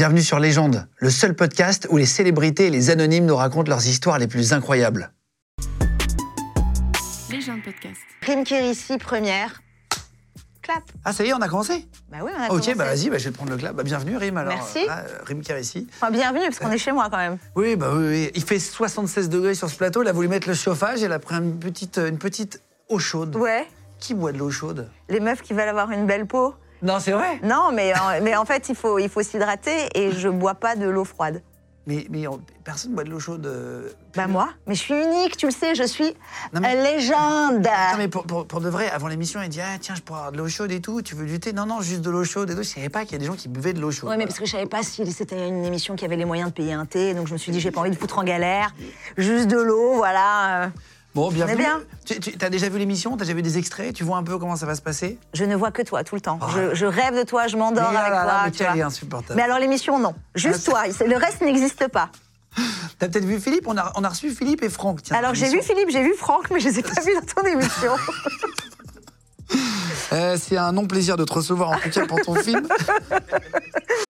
Bienvenue sur Légende, le seul podcast où les célébrités et les anonymes nous racontent leurs histoires les plus incroyables. Légende podcast. Prime Kérissi, première. Clap. Ah, ça y est, on a commencé? Bah oui, on a Ok, commencé. bah vas-y, bah, je vais te prendre le clap. Bah, bienvenue, Rim. Alors, Merci. là, euh, Rim Kérissi. Enfin, bienvenue, parce qu'on est chez moi quand même. Oui, bah oui, oui. Il fait 76 degrés sur ce plateau. Il a voulu mettre le chauffage. Elle a pris une petite, une petite eau chaude. Ouais. Qui boit de l'eau chaude? Les meufs qui veulent avoir une belle peau. Non, c'est vrai. Non, mais, en- mais en fait, il faut, il faut s'hydrater et je bois pas de l'eau froide. Mais, mais on- personne boit de l'eau chaude. euh, Bah moi, mais je suis unique, tu le sais, je suis Non, mais- légende. Non, mais pour, pour- pour de vrai, avant l'émission, il dit Ah, tiens, je pourrais avoir de l'eau chaude et tout. Tu veux du thé Non, non, juste de l'eau chaude et tout. Je savais pas qu'il y a des gens qui buvaient de l'eau chaude. Ouais, mais parce que je savais pas si c'était une émission qui avait les moyens de payer un thé, donc je me suis dit, j'ai pas envie de foutre en galère. Juste de l'eau, voilà. euh. Bon, bienvenue. bien. Tu, tu- as déjà vu l'émission? T'as déjà vu des extraits? Tu vois un peu comment ça va se passer? Je ne vois que toi tout le temps. Je, je rêve de toi, je m'endors avec là, toi. mais tu vois. insupportable. Mais alors l'émission, non. Juste Ah, toi. Le reste n'existe pas. T'as peut-être vu Philippe? On a, on a reçu Philippe et Franck. Tiens, Alors j'ai vu. Philippe, j'ai vu Franck, mais je les ai pas vus dans ton émission. Euh, C'est un non-plaisir de te recevoir, en tout cas pour ton film.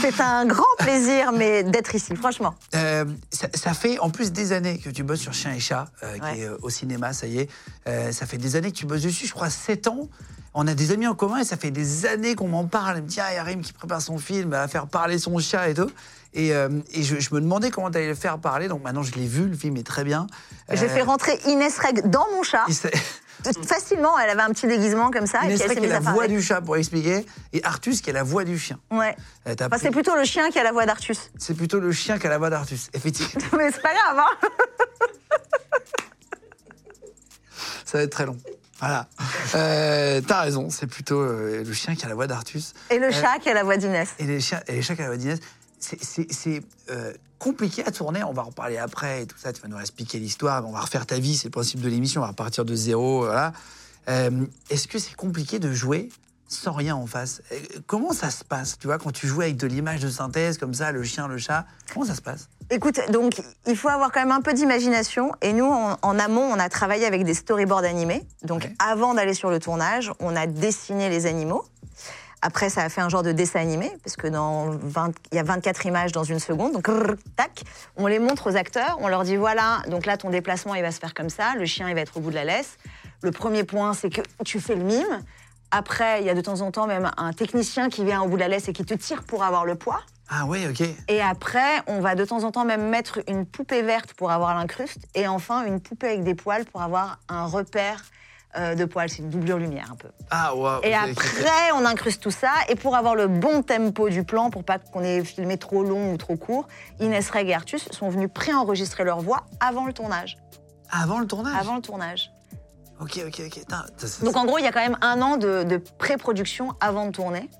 C'est un grand plaisir, mais d'être ici, franchement. Euh, ça, ça fait en plus des années que tu bosses sur Chien et Chat, euh, qui est euh, au cinéma, ça y est. Ça fait des années que tu bosses dessus, je crois 7 ans. On a des amis en commun et ça fait des années qu'on m'en parle. Elle me dit, ah, il y a Rim qui prépare son film, à faire parler son chat et tout. Et, euh, et je, je me demandais comment tu allais le faire parler. Donc maintenant, je l'ai vu, le film est très bien. J'ai Euh, fait rentrer Inès Reg dans mon chat. Facilement, elle avait un petit déguisement comme ça. et Inès puis elle Rey s'est qui est mise la voix du chat pour expliquer, et Artus qui est la voix du chien. Ouais. Euh, t'as Enfin, pris- c'est plutôt le chien qui a la voix d'Artus. C'est plutôt le chien qui a la voix d'Artus, effectivement. Mais c'est pas grave, hein Ça va être très long. Voilà. Euh, T'as raison, c'est plutôt euh, le chien qui a la voix d'Artus. Et le chat qui a la voix d'Inès. Et les chiens, et les chiens qui a la voix d'Inès. C'est- euh, compliqué à tourner, on va en reparler après et tout ça, tu vas nous expliquer l'histoire, on va refaire ta vie, c'est le principe de l'émission, on va repartir de zéro, voilà. Euh, Est-ce que c'est compliqué de jouer sans rien en face? Euh, Comment ça se passe, tu vois, quand tu joues avec de l'image de synthèse comme ça, le chien, le chat, comment ça se passe? Écoute, donc il faut avoir quand même un peu d'imagination. Et nous, en, en amont, on a travaillé avec des storyboards animés. Donc Ouais. avant d'aller sur le tournage, on a dessiné les animaux. Après, ça a fait un genre de dessin animé, parce que dans 20 il y a 24 images dans une seconde. Donc, tac, on les montre aux acteurs, on leur dit voilà, donc là, ton déplacement, il va se faire comme ça, le chien, il va être au bout de la laisse. Le premier point, c'est que tu fais le mime. Après, il y a de temps en temps même un technicien qui vient au bout de la laisse et qui te tire pour avoir le poids. Ah ouais, ok. Et après, on va de temps en temps même mettre une poupée verte pour avoir l'incruste. Et enfin, une poupée avec des poils pour avoir un repère euh, de poils. C'est une doublure lumière un peu. Ah. Et après, on incruste tout ça. Et pour avoir le bon tempo du plan, pour pas qu'on ait filmé trop long ou trop court, Inès Reg et Artus sont venus préenregistrer leur voix avant le tournage. Avant le tournage? Avant le tournage. Ok, ok, ok. Putain, ça- ça- Donc en gros, il y a quand même un an de, de pré-production avant de tourner.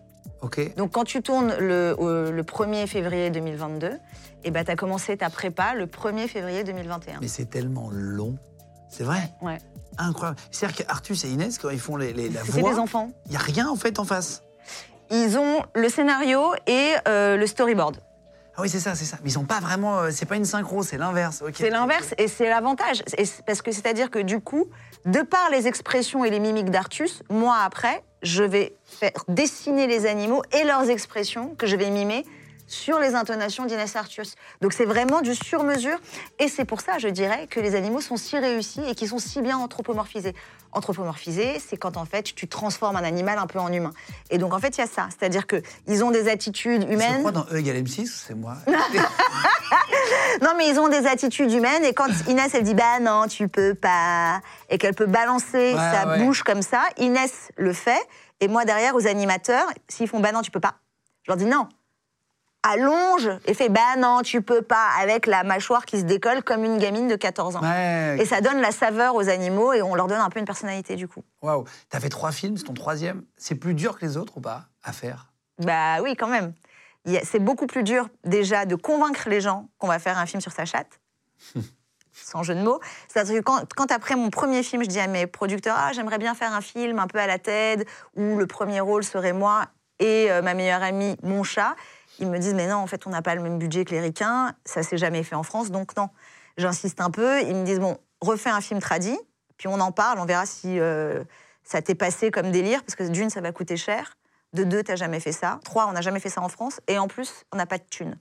Ok. Donc quand tu tournes le, euh, le 1er février 2022, et ben, tu as commencé ta prépa le 1er février 2021. Mais c'est tellement long. C'est vrai Ouais. Incroyable. C'est-à-dire qu'Artus et Inès, quand ils font les, les- la voix, des enfants. il n'y a rien en fait en face. Ils ont le scénario et euh, le storyboard. Ah oui, c'est ça, c'est ça. Mais ils sont pas vraiment. euh, c'est pas une synchro, c'est l'inverse. C'est l'inverse et c'est l'avantage. C'est- Parce que c'est-à-dire que du coup, de par les expressions et les mimiques d'Artus, moi après, je vais faire dessiner les animaux et leurs expressions que je vais mimer sur les intonations d'Inès Artus. Donc c'est vraiment du sur-mesure et c'est pour ça, je dirais, que les animaux sont si réussis et qu'ils sont si bien anthropomorphisés. Anthropomorphisés, c'est quand en fait tu transformes un animal un peu en humain. Et donc en fait, il y a ça. C'est-à-dire qu'ils ont des attitudes humaines. crois dans E égale M6, c'est moi. Non, mais ils ont des attitudes humaines et quand Inès elle dit bah non tu peux pas et qu'elle peut balancer Ouais, sa ouais. bouche comme ça, Inès le fait et moi derrière aux animateurs s'ils font bah non tu peux pas, je leur dis non. Allonge et fait bah non, tu peux pas, avec la mâchoire qui se décolle comme une gamine de 14 ans. Ouais. Et ça donne la saveur aux animaux et on leur donne un peu une personnalité du coup. Waouh. T'as fait trois films, c'est ton troisième. C'est plus dur que les autres ou pas à faire? Bah oui, quand même. C'est beaucoup plus dur déjà de convaincre les gens qu'on va faire un film sur sa chatte. Sans jeu de mots. C'est-à-dire que quand, quand après mon premier film, je dis à mes producteurs Ah, j'aimerais bien faire un film un peu à la TED où le premier rôle serait moi et euh, ma meilleure amie, mon chat. Ils me disent Mais non, en fait, on n'a pas le même budget que les ricains. Ça s'est jamais fait en France, donc non. J'insiste un peu. Ils me disent Bon, refais un film tradit, puis on en parle, on verra si euh, ça t'est passé comme délire, parce que d'une, ça va coûter cher. De deux, t'as jamais fait ça. Trois, on n'a jamais fait ça en France. Et en plus, on n'a pas de thunes.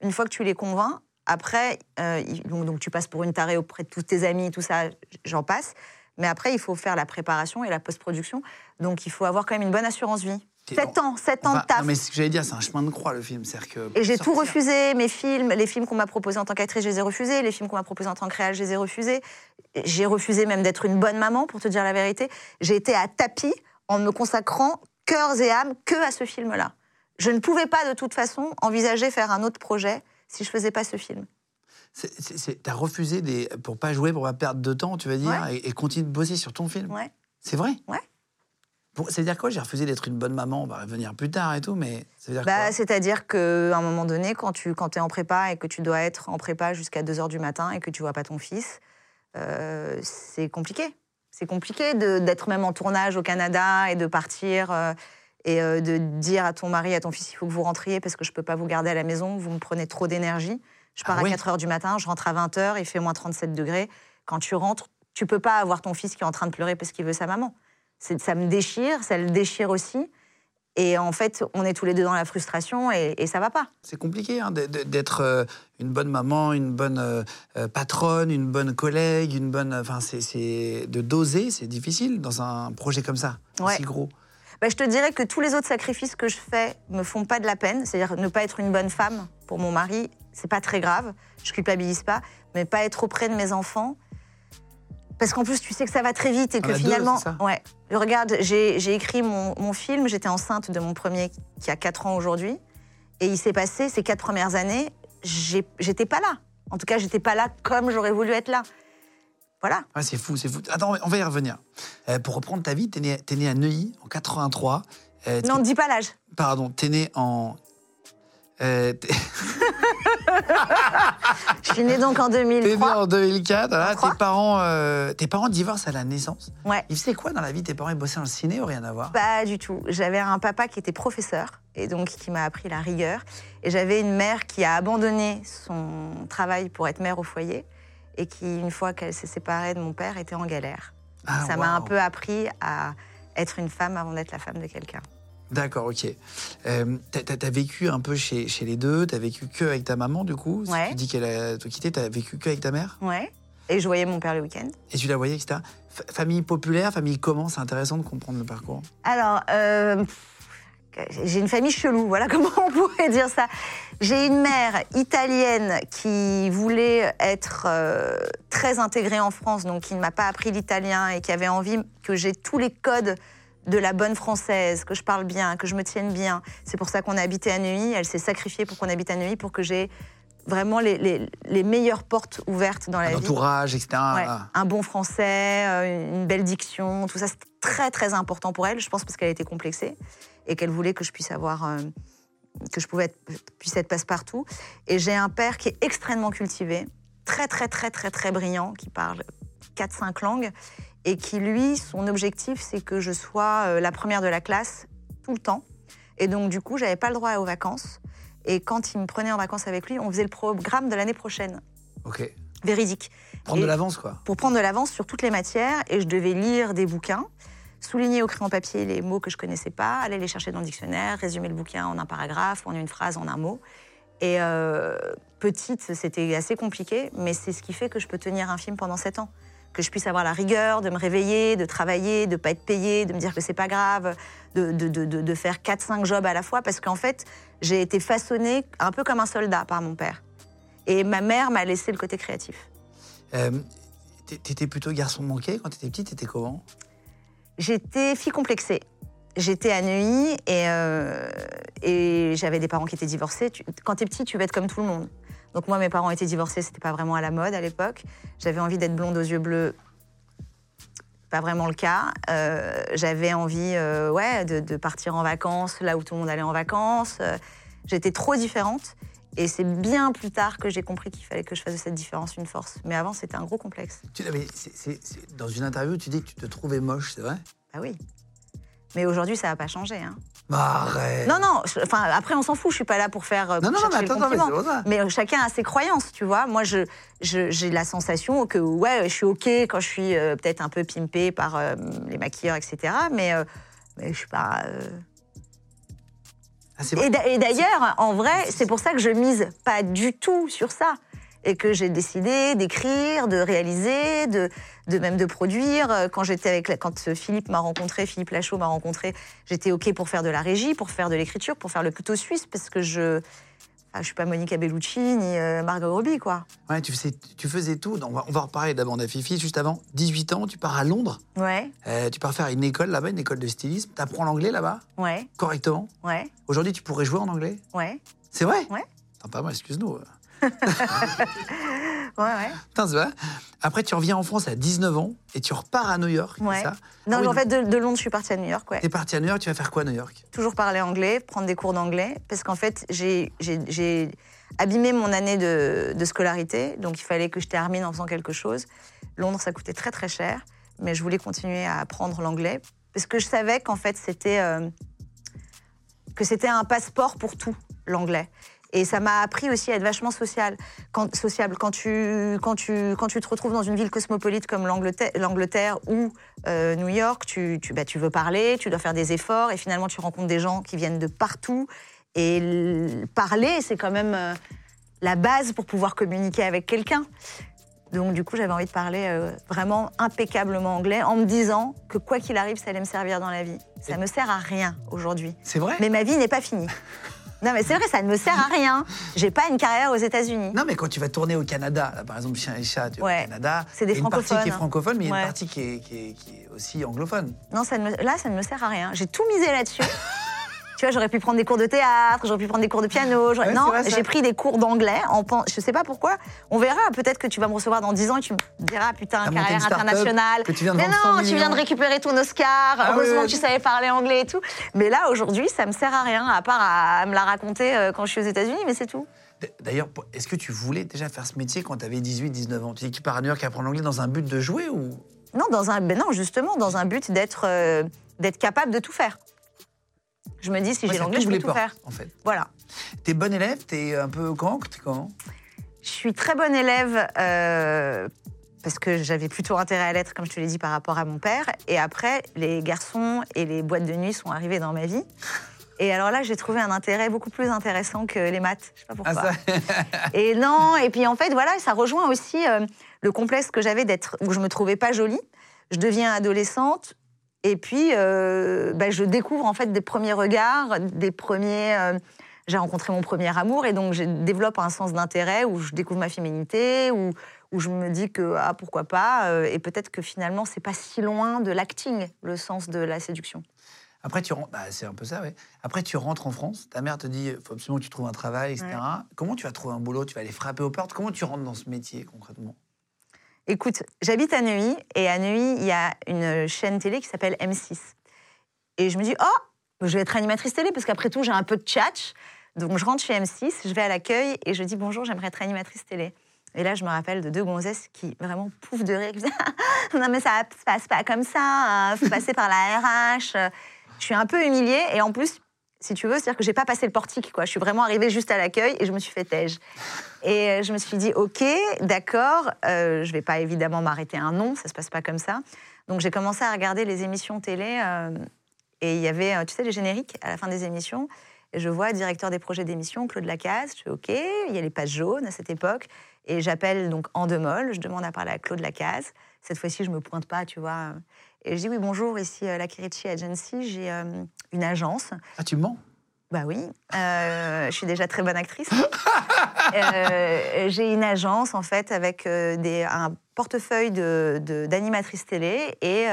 Une fois que tu les convaincs, après, euh, donc, donc tu passes pour une tarée auprès de tous tes amis, tout ça, j'en passe. Mais après, il faut faire la préparation et la post-production. Donc il faut avoir quand même une bonne assurance vie. T'es- Sept ans, sept ans Enfin, de taf. Non, mais ce que j'allais dire, c'est un chemin de croix le film. Que Et j'ai tout refusé, mes films, les films qu'on m'a proposés en tant qu'actrice, je les ai refusés, les films qu'on m'a proposés en tant que réal, je les ai refusés. J'ai refusé même d'être une bonne maman, pour te dire la vérité. J'ai été à tapis en me consacrant cœurs et âme que à ce film-là. Je ne pouvais pas de toute façon envisager faire un autre projet si je faisais pas ce film. T'as refusé des, pour pas jouer, pour pas perdre de temps, tu vas dire, et, et continuer de bosser sur ton film. Ouais. C'est vrai? Ouais. Ça veut dire quoi J'ai refusé d'être une bonne maman, on va revenir plus tard et tout, mais ça veut dire Bah, quoi C'est-à-dire qu'à un moment donné, quand tu quand es en prépa et que tu dois être en prépa jusqu'à 2 h du matin et que tu vois pas ton fils, euh, c'est compliqué. C'est compliqué d'être même en tournage au Canada et de partir euh, et euh, de dire à ton mari, à ton fils, il faut que vous rentriez parce que je peux pas vous garder à la maison, vous me prenez trop d'énergie. Je pars Ah à oui. 4 h du matin, je rentre à 20 h, il fait moins 37 degrés. Quand tu rentres, tu peux pas avoir ton fils qui est en train de pleurer parce qu'il veut sa maman. Ça me déchire, ça le déchire aussi. Et en fait, on est tous les deux dans la frustration et, et ça va pas. C'est compliqué hein, d'être euh, une bonne maman, une bonne euh, euh, patronne, une bonne collègue, une bonne. Enfin, c'est- c'est de doser, c'est difficile dans un projet comme ça, Ouais. aussi gros. Bah, je te dirais que tous les autres sacrifices que je fais me font pas de la peine. C'est-à-dire ne pas être une bonne femme pour mon mari, c'est pas très grave. Je culpabilise pas. Mais pas être auprès de mes enfants. Parce qu'en plus, tu sais que ça va très vite et que deux, finalement. ça ouais. Regarde, j'ai écrit mon, mon film, j'étais enceinte de mon premier qui a 4 ans aujourd'hui. Et il s'est passé ces quatre premières années, j'étais pas là. En tout cas, j'étais pas là comme j'aurais voulu être là. Voilà. Ouais, c'est fou, c'est fou. Attends, on va y revenir. Euh, pour reprendre ta vie, t'es né, né à Neuilly en 83. Euh, Non, dis pas l'âge. Pardon, t'es né en. Euh, t'es Je suis née donc en t'es né 2003. en 2004. Voilà, 2003. tes, parents, euh, tes parents divorcent à la naissance. Ouais. Ils faisaient quoi dans la vie Tes parents? Ils bossaient dans le ciné ou rien à voir? Pas du tout. J'avais un papa qui était professeur et donc qui m'a appris la rigueur. Et j'avais une mère qui a abandonné son travail pour être mère au foyer et qui, une fois qu'elle s'est séparée de mon père, était en galère. Ah, Ça m'a un peu appris à être une femme avant d'être la femme de quelqu'un. D'accord, ok. Euh, t'as- vécu un peu chez, chez les deux, t'as vécu que avec ta maman du coup Si Ouais. Tu dis qu'elle a te quitté, t'as vécu que avec ta mère? Ouais. Et je voyais mon père le week-end. Et tu la voyais, etc. F- famille populaire, famille comment? C'est intéressant de comprendre le parcours. Alors, euh, j'ai une famille chelou, voilà comment on pourrait dire ça. J'ai une mère italienne qui voulait être euh, très intégrée en France, donc qui ne m'a pas appris l'italien et qui avait envie que j'ai tous les codes de la bonne française, que je parle bien, que je me tienne bien. C'est pour ça qu'on a habité à Neuilly. Elle s'est sacrifiée pour qu'on habite à Neuilly, pour que j'ai vraiment les, les- les meilleures portes ouvertes dans la Un vie. entourage, etc. Ouais, un bon français, euh, une belle diction, tout ça, c'était très très important pour elle, je pense parce qu'elle était complexée et qu'elle voulait que je puisse avoir, euh, que je pouvais être, puisse être passe-partout. Et j'ai un père qui est extrêmement cultivé, très très très très très brillant, qui parle 4-5 langues et qui lui, son objectif, c'est que je sois euh, la première de la classe tout le temps. Et donc du coup, j'avais pas le droit aux vacances. Et quand il me prenait en vacances avec lui, on faisait le programme de l'année prochaine, Ok. véridique Prendre Et- de l'avance, quoi. pour prendre de l'avance sur toutes les matières et je devais lire des bouquins, souligner au crayon papier les mots que je connaissais pas, aller les chercher dans le dictionnaire, résumer le bouquin en un paragraphe en une phrase, en un mot. Et euh, petite, c'était assez compliqué, mais c'est ce qui fait que je peux tenir un film pendant sept ans. Que je puisse avoir la rigueur de me réveiller, de travailler, de pas être payée, de me dire que c'est pas grave, de, de, de, de- faire 4-5 jobs à la fois, parce qu'en fait, j'ai été façonnée un peu comme un soldat par mon père. Et ma mère m'a laissé le côté créatif. Euh, t'é- T'étais plutôt garçon manqué quand t'étais petite, t'étais comment? J'étais fille complexée. J'étais à Neuilly et, euh, et j'avais des parents qui étaient divorcés. Tu- quand t'es petit, tu veux être comme tout le monde. Donc moi, mes parents étaient divorcés, c'était pas vraiment à la mode à l'époque. J'avais envie d'être blonde aux yeux bleus. Pas vraiment le cas. Euh, J'avais envie, euh, ouais, de, de partir en vacances là où tout le monde allait en vacances. Euh, J'étais trop différente. Et c'est bien plus tard que j'ai compris qu'il fallait que je fasse de cette différence une force. Mais avant, c'était un gros complexe. Tu, mais c'est- c'est- dans une interview, tu dis que tu te trouvais moche, c'est vrai? Ah oui. Mais aujourd'hui, ça n'a pas changé. Hein. Bah, arrête. Non, non, je- enfin, après, on s'en fout, je suis pas là pour faire. euh, Non, pour non, non, mais chercher le attends, mais compliment. c'est pour ça. Mais euh, chacun a ses croyances, tu vois. Moi, je, je- j'ai la sensation que, ouais, je suis OK quand je suis euh, peut-être un peu pimpée par euh, les maquilleurs, etc. Mais, euh, mais je suis pas. euh, Ah, c'est vrai. Et d'a- et d'ailleurs, en vrai, c'est pour ça que je mise pas du tout sur ça. Et que j'ai décidé d'écrire, de réaliser, de, de même de produire. Euh, Quand j'étais avec, quand Philippe m'a rencontré, Philippe Lachaud m'a rencontré, j'étais ok pour faire de la régie, pour faire de l'écriture, pour faire le couteau suisse, parce que je, ah, je suis pas Monica Bellucci ni euh, Margot Robbie, quoi. Ouais, tu faisais, tu faisais tout. On va, on va reparler de la bande à Fifi. Juste avant, 18 ans, tu pars à Londres. Ouais, Euh, tu pars faire une école là-bas, une école de stylisme. Tu apprends l'anglais là-bas, ouais, correctement. ouais, Aujourd'hui, tu pourrais jouer en anglais ouais, C'est vrai Ouais. Attends, pas moi, excuse-nous. ouais, ouais. Putain. Après, tu reviens en France à 19 ans et tu repars à New York. Ouais. ça? Non, Ah oui, en fait, de, de Londres, je suis partie à New York, ouais. T'es parti à New York, tu vas faire quoi à New York? Toujours parler anglais, prendre des cours d'anglais, parce qu'en fait, j'ai abîmé mon année de, de scolarité, donc il fallait que je termine en faisant quelque chose. Londres, ça coûtait très très cher, mais je voulais continuer à apprendre l'anglais, parce que je savais qu'en fait, c'était euh, que c'était un passeport pour tout, l'anglais. Et ça m'a appris aussi à être vachement social, quand, sociable. Quand tu, quand, tu, quand tu te retrouves dans une ville cosmopolite comme l'Angleterre ou euh, New York, tu, tu, bah, tu veux parler, tu dois faire des efforts, et finalement tu rencontres des gens qui viennent de partout. Et parler, c'est quand même euh, la base pour pouvoir communiquer avec quelqu'un. Donc du coup, j'avais envie de parler euh, vraiment impeccablement anglais, en me disant que quoi qu'il arrive, ça allait me servir dans la vie. Ça me sert à rien aujourd'hui. C'est vrai? Mais ma vie n'est pas finie. Non, mais c'est vrai, ça ne me sert à rien. J'ai pas une carrière aux États-Unis. Non, mais quand tu vas tourner au Canada, là, par exemple, Chien et Chat, tu vas au Canada, C'est des il y a une partie qui est francophones. francophone, mais il y a une partie qui est, qui est- qui est aussi anglophone. Non, ça ne me- là, ça ne me sert à rien. J'ai tout misé là-dessus. tu vois, j'aurais pu prendre des cours de théâtre, j'aurais pu prendre des cours de piano. Ouais, non, j'ai pris des cours d'anglais. En... Je sais pas pourquoi. On verra. Peut-être que tu vas me recevoir dans 10 ans et tu me diras, putain, T'as monté carrière internationale. que tu viens de mais vendre 100 non, tu viens de récupérer ton Oscar. Ah Heureusement oui, que tu savais parler anglais et tout. Mais là, aujourd'hui, ça me sert à rien, à part à me la raconter euh, quand je suis aux États-Unis, mais c'est tout. D'ailleurs, est-ce que tu voulais déjà faire ce métier quand tu avais 18, 19 ans? Tu dis que tu pars à New York apprendre l'anglais dans un but de jouer ou? Non, dans un, ben non, justement, dans un but d'être euh, d'être capable de tout faire. Je me dis, si Ouais, j'ai l'anglais, je peux tout portes, faire. en fait. Voilà. T'es bon élève, t'es un peu T'es comment? Je suis très bonne élève euh, parce que j'avais plutôt intérêt à l'être, comme je te l'ai dit, par rapport à mon père. Et après, les garçons et les boîtes de nuit sont arrivés dans ma vie. Et alors là, j'ai trouvé un intérêt beaucoup plus intéressant que les maths. Je sais pas pourquoi. Ah, Et non, et puis en fait, voilà, ça rejoint aussi euh, le complexe que j'avais d'être, où je me trouvais pas jolie. Je deviens adolescente, et puis euh, bah, je découvre en fait des premiers regards, des premiers. euh, j'ai rencontré mon premier amour, et donc je développe un sens d'intérêt où je découvre ma féminité, où, où je me dis que ah, pourquoi pas, euh, et peut-être que finalement c'est pas si loin de l'acting, le sens de la séduction. Après, tu rentres, bah, c'est un peu ça, ouais. Après, tu rentres en France, ta mère te dit, faut absolument que tu trouves un travail, etc. Comment tu vas trouver un boulot? Tu vas aller frapper aux portes? Comment tu rentres dans ce métier concrètement? Écoute, j'habite à Neuilly et à Neuilly, il y a une chaîne télé qui s'appelle M6. Et je me dis, oh, je vais être animatrice télé parce qu'après tout, j'ai un peu de tchatch. Donc je rentre chez M6, je vais à l'accueil et je dis bonjour, j'aimerais être animatrice télé. Et là, je me rappelle de deux gonzesses qui vraiment pouffent de rire. non, mais ça se passe pas comme ça, il faut passer par la RH. Je suis un peu humiliée et en plus, si tu veux, c'est-à-dire que j'ai pas passé le portique. Quoi. Je suis vraiment arrivée juste à l'accueil et je me suis fait tège. Et euh, je me suis dit, OK, d'accord, euh, je vais pas évidemment m'arrêter un nom, ça se passe pas comme ça. Donc j'ai commencé à regarder les émissions télé euh, et il y avait, euh, tu sais, les génériques à la fin des émissions. Et je vois directeur des projets d'émission, Claude Lacaze. Je fais OK, il y a les pages jaunes à cette époque. Et j'appelle donc en Molle, je demande à parler à Claude Lacaze. Cette fois-ci, je me pointe pas, tu vois. Et je dis oui, bonjour, ici euh, la Kirichi Agency, j'ai euh, une agence. Ah, tu mens? Bah oui, euh, je suis déjà très bonne actrice. Euh, j'ai une agence en fait avec des, un portefeuille de- de- d'animatrices télé et,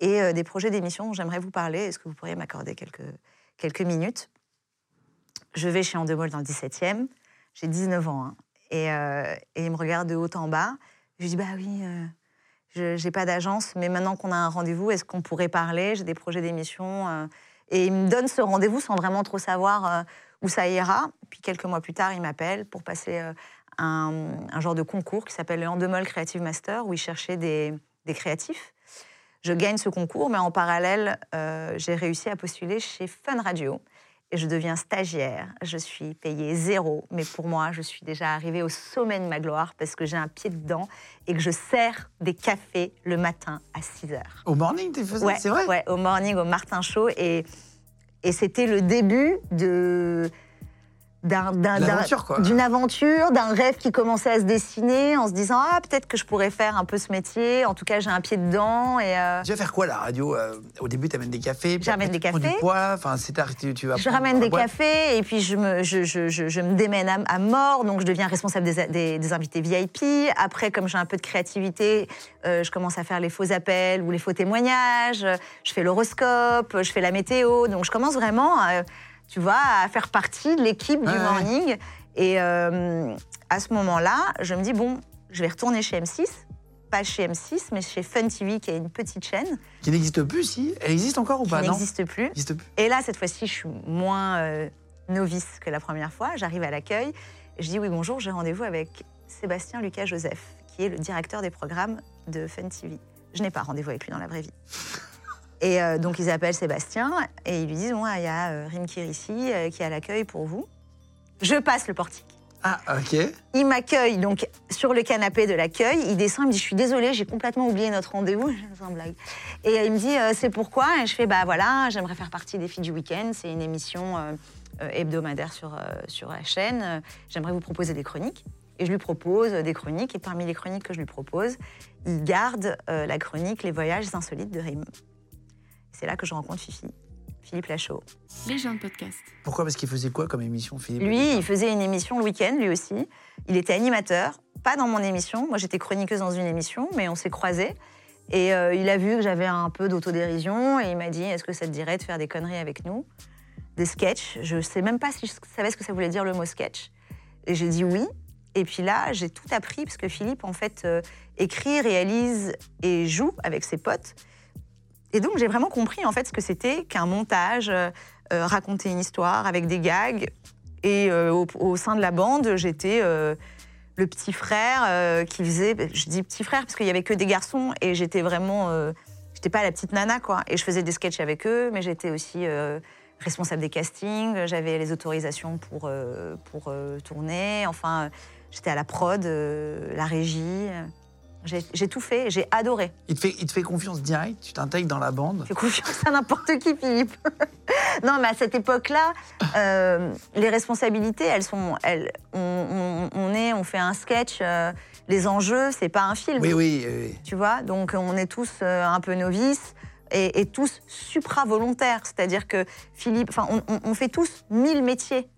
et des projets d'émission dont j'aimerais vous parler. Est-ce que vous pourriez m'accorder quelques, quelques minutes? Je vais chez Endemol dans le 17e. J'ai 19 ans. hein. Et, et il me regarde de haut en bas. Je lui dis Bah oui, je n'ai pas d'agence, mais maintenant qu'on a un rendez-vous, est-ce qu'on pourrait parler? J'ai des projets d'émission. euh. et il me donne ce rendez-vous sans vraiment trop savoir euh, où ça ira. Puis quelques mois plus tard, il m'appelle pour passer euh, un, genre de concours qui s'appelle le Endemol Creative Master, où il cherchait des, créatifs. Je gagne ce concours, mais en parallèle, j'ai réussi à postuler chez Fun Radio. Et je deviens stagiaire. Je suis payée zéro. Mais pour moi, je suis déjà arrivée au sommet de ma gloire parce que j'ai un pied dedans et que je sers des cafés le matin à 6 heures. Au morning, tu faisais Ouais, C'est vrai? ouais, au morning, au Martin Show. Et, et c'était le début de d'une aventure, d'un rêve qui commençait à se dessiner en se disant ah peut-être que je pourrais faire un peu ce métier. En tout cas, j'ai un pied dedans et euh, Tu vas faire quoi la radio euh, Au début, tu amènes des cafés. puis après, des cafés. du poids. Enfin, c'est tu, tu vas je ramène des cafés et puis je me, je, je, je, je me démène à, à mort, donc je deviens responsable des, des, des invités VIP. Après, comme j'ai un peu de créativité, euh, je commence à faire les faux appels ou les faux témoignages, je fais l'horoscope, je fais la météo, donc je commence vraiment, à, tu vois, à faire partie de l'équipe du Ouais, morning. Et euh, à ce moment-là, je me dis, bon, je vais retourner chez M6, pas chez M6, mais chez Fun TV, qui est une petite chaîne Qui n'existe plus, si Elle existe encore ou qui pas Non n'existe plus. plus. Et là, cette fois-ci, je suis moins euh, novice que la première fois. J'arrive à l'accueil. Je dis oui, bonjour, j'ai rendez-vous avec Sébastien Lucas Joseph, qui est le directeur des programmes de Fun TV. Je n'ai pas rendez-vous avec lui dans la vraie vie. Et euh, donc, ils appellent Sébastien et ils lui disent Bon, il y a euh, Rim Kirissi euh, qui est à l'accueil pour vous. Je passe le portique. Ah, ok. Il m'accueille donc sur le canapé de l'accueil. Il descend, il me dit Je suis désolée, j'ai complètement oublié notre rendez-vous. C'est une blague. Et euh, il me dit Euh, C'est pourquoi? Et je fais Bah voilà, j'aimerais faire partie des filles du week-end. C'est une émission euh, hebdomadaire sur, sur la chaîne. J'aimerais vous proposer des chroniques. Et je lui propose des chroniques. Et parmi les chroniques que je lui propose, il garde la chronique Les voyages insolites de Rim. C'est là que je rencontre Fifi, Philippe Lachaud. Les gens de podcast. Pourquoi? Parce qu'il faisait quoi comme émission, Philippe? Lui, il faisait une émission le week-end, lui aussi. Il était animateur, pas dans mon émission. Moi, j'étais chroniqueuse dans une émission, mais on s'est croisés. Et euh, il a vu que j'avais un peu d'autodérision et il m'a dit Est-ce que ça te dirait de faire des conneries avec nous? Des sketchs? Je sais même pas si je savais ce que ça voulait dire le mot sketch. Et j'ai dit oui. Et puis là, j'ai tout appris parce que Philippe, en fait, euh, écrit, réalise et joue avec ses potes. Et donc, j'ai vraiment compris, en fait, ce que c'était qu'un montage, euh, euh, raconter une histoire avec des gags. Et euh, au, sein de la bande, j'étais euh, le petit frère qui faisait. Je dis petit frère parce qu'il y avait que des garçons et j'étais vraiment. j'étais pas la petite nana, quoi. Et je faisais des sketchs avec eux, mais j'étais aussi responsable des castings. J'avais les autorisations pour, pour tourner. Enfin, j'étais à la prod, la régie. J'ai tout fait, j'ai adoré. il te, fait, il te fait confiance direct, tu t'intègres dans la bande. Fais confiance à n'importe qui, Philippe. non, mais à cette époque-là, euh, les responsabilités, elles sont, elles, on, on- on est, on fait un sketch. euh, les enjeux, c'est pas un film, Oui, oui. oui. tu vois. Donc, on est tous euh, un peu novices et, et tous supra-volontaires. C'est-à-dire que Philippe, enfin, on fait tous mille métiers.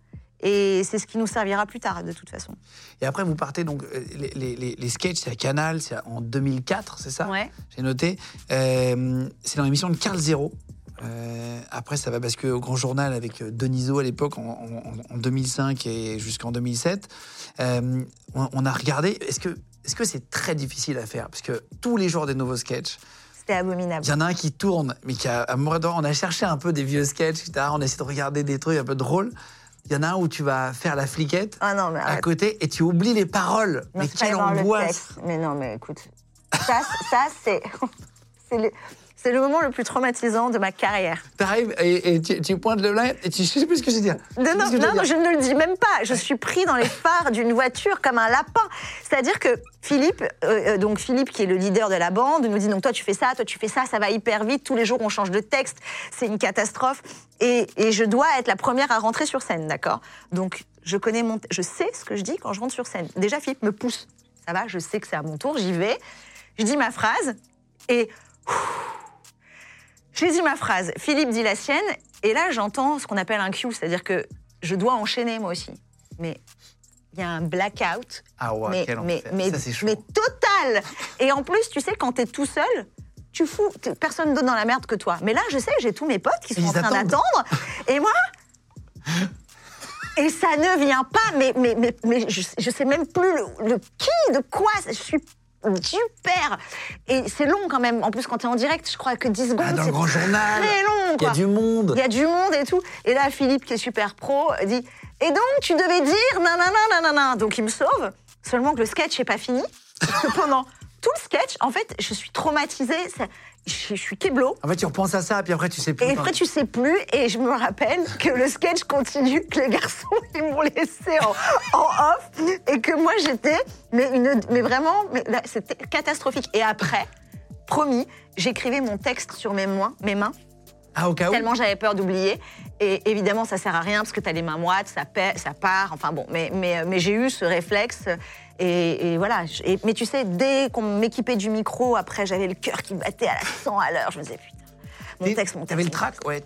Et c'est ce qui nous servira plus tard, de toute façon. Et après, vous partez donc. euh, Les, les, sketchs, c'est à Canal, c'est en 2004, c'est ça Ouais. J'ai noté. Euh, c'est dans l'émission de Carl Zéro. Euh, après, ça va basculer au Grand Journal avec euh, Deniso à l'époque en, en- en 2005 et jusqu'en 2007. Euh, on, on a regardé. Est-ce que est-ce que c'est très difficile à faire? Parce que tous les jours des nouveaux sketchs, C'était abominable. il y en a un qui tourne, mais qui a à. On a cherché un peu des vieux sketchs, etc. On a essayé de regarder des trucs un peu drôles. Il y en a un où tu vas faire la fliquette Ah non, mais à côté et tu oublies les paroles. Non, mais quelle angoisse. Mais non, mais écoute, ça, ça c'est, c'est le, c'est le moment le plus traumatisant de ma carrière. T'arrives et, et tu, tu pointes le blanc et tu je sais plus ce que je veux dire. Non, non, je non, je ne le dis même pas. Je suis pris dans les phares d'une voiture comme un lapin. C'est-à-dire que Philippe, euh, euh, donc Philippe qui est le leader de la bande, nous dit donc toi tu fais ça, toi tu fais ça, ça va hyper vite. Tous les jours on change de texte, c'est une catastrophe. Et, et je dois être la première à rentrer sur scène, d'accord? Donc je connais mon, je sais ce que je dis quand je rentre sur scène. Déjà Philippe me pousse. Ça va, je sais que c'est à mon tour, j'y vais. Je dis ma phrase et j'ai dit ma phrase, Philippe dit la sienne, et là j'entends ce qu'on appelle un cue, c'est-à-dire que je dois enchaîner moi aussi. Mais il y a un blackout, Ah ouais, mais, quel mais, enfer. mais, ça c'est chaud. mais total Et en plus, tu sais, quand t'es tout seul, tu fous, personne d'autre dans la merde que toi. Mais là, je sais, j'ai tous mes potes qui sont Ils en train d'attendre. Et moi. Et ça ne vient pas, mais, mais, mais, mais je, je sais même plus le, le qui, de quoi. Je suis super. Et c'est long quand même. En plus, quand tu es en direct, je crois que 10 secondes. Ah, dans le grand journal. Très long, Il y a du monde. Il y a du monde et tout. Et là, Philippe, qui est super pro, dit Et donc, tu devais dire nanana, nanana. Donc, il me sauve. Seulement que le sketch n'est pas fini. Pendant tout le sketch, en fait, je suis traumatisée. Ça- je, je suis kéblo. En fait, tu repenses à ça, puis après, tu sais plus. Et après, tu sais plus. Et je me rappelle que le sketch continue, que les garçons, ils m'ont laissé en, en off. Et que moi, j'étais. Mais, une, mais vraiment, mais c'était catastrophique. Et après, promis, j'écrivais mon texte sur mes mains. Mes mains Ah, au cas où. tellement j'avais peur d'oublier. Et évidemment, ça sert à rien parce que tu as les mains moites, ça, paie- ça part. Enfin bon, mais, mais, mais j'ai eu ce réflexe. Et, et voilà. Et- mais tu sais, dès qu'on m'équipait du micro, après, j'avais le cœur qui battait à la 100 à l'heure. Je me disais, putain, mon texte, mon texte. T'avais le trac? Ouais,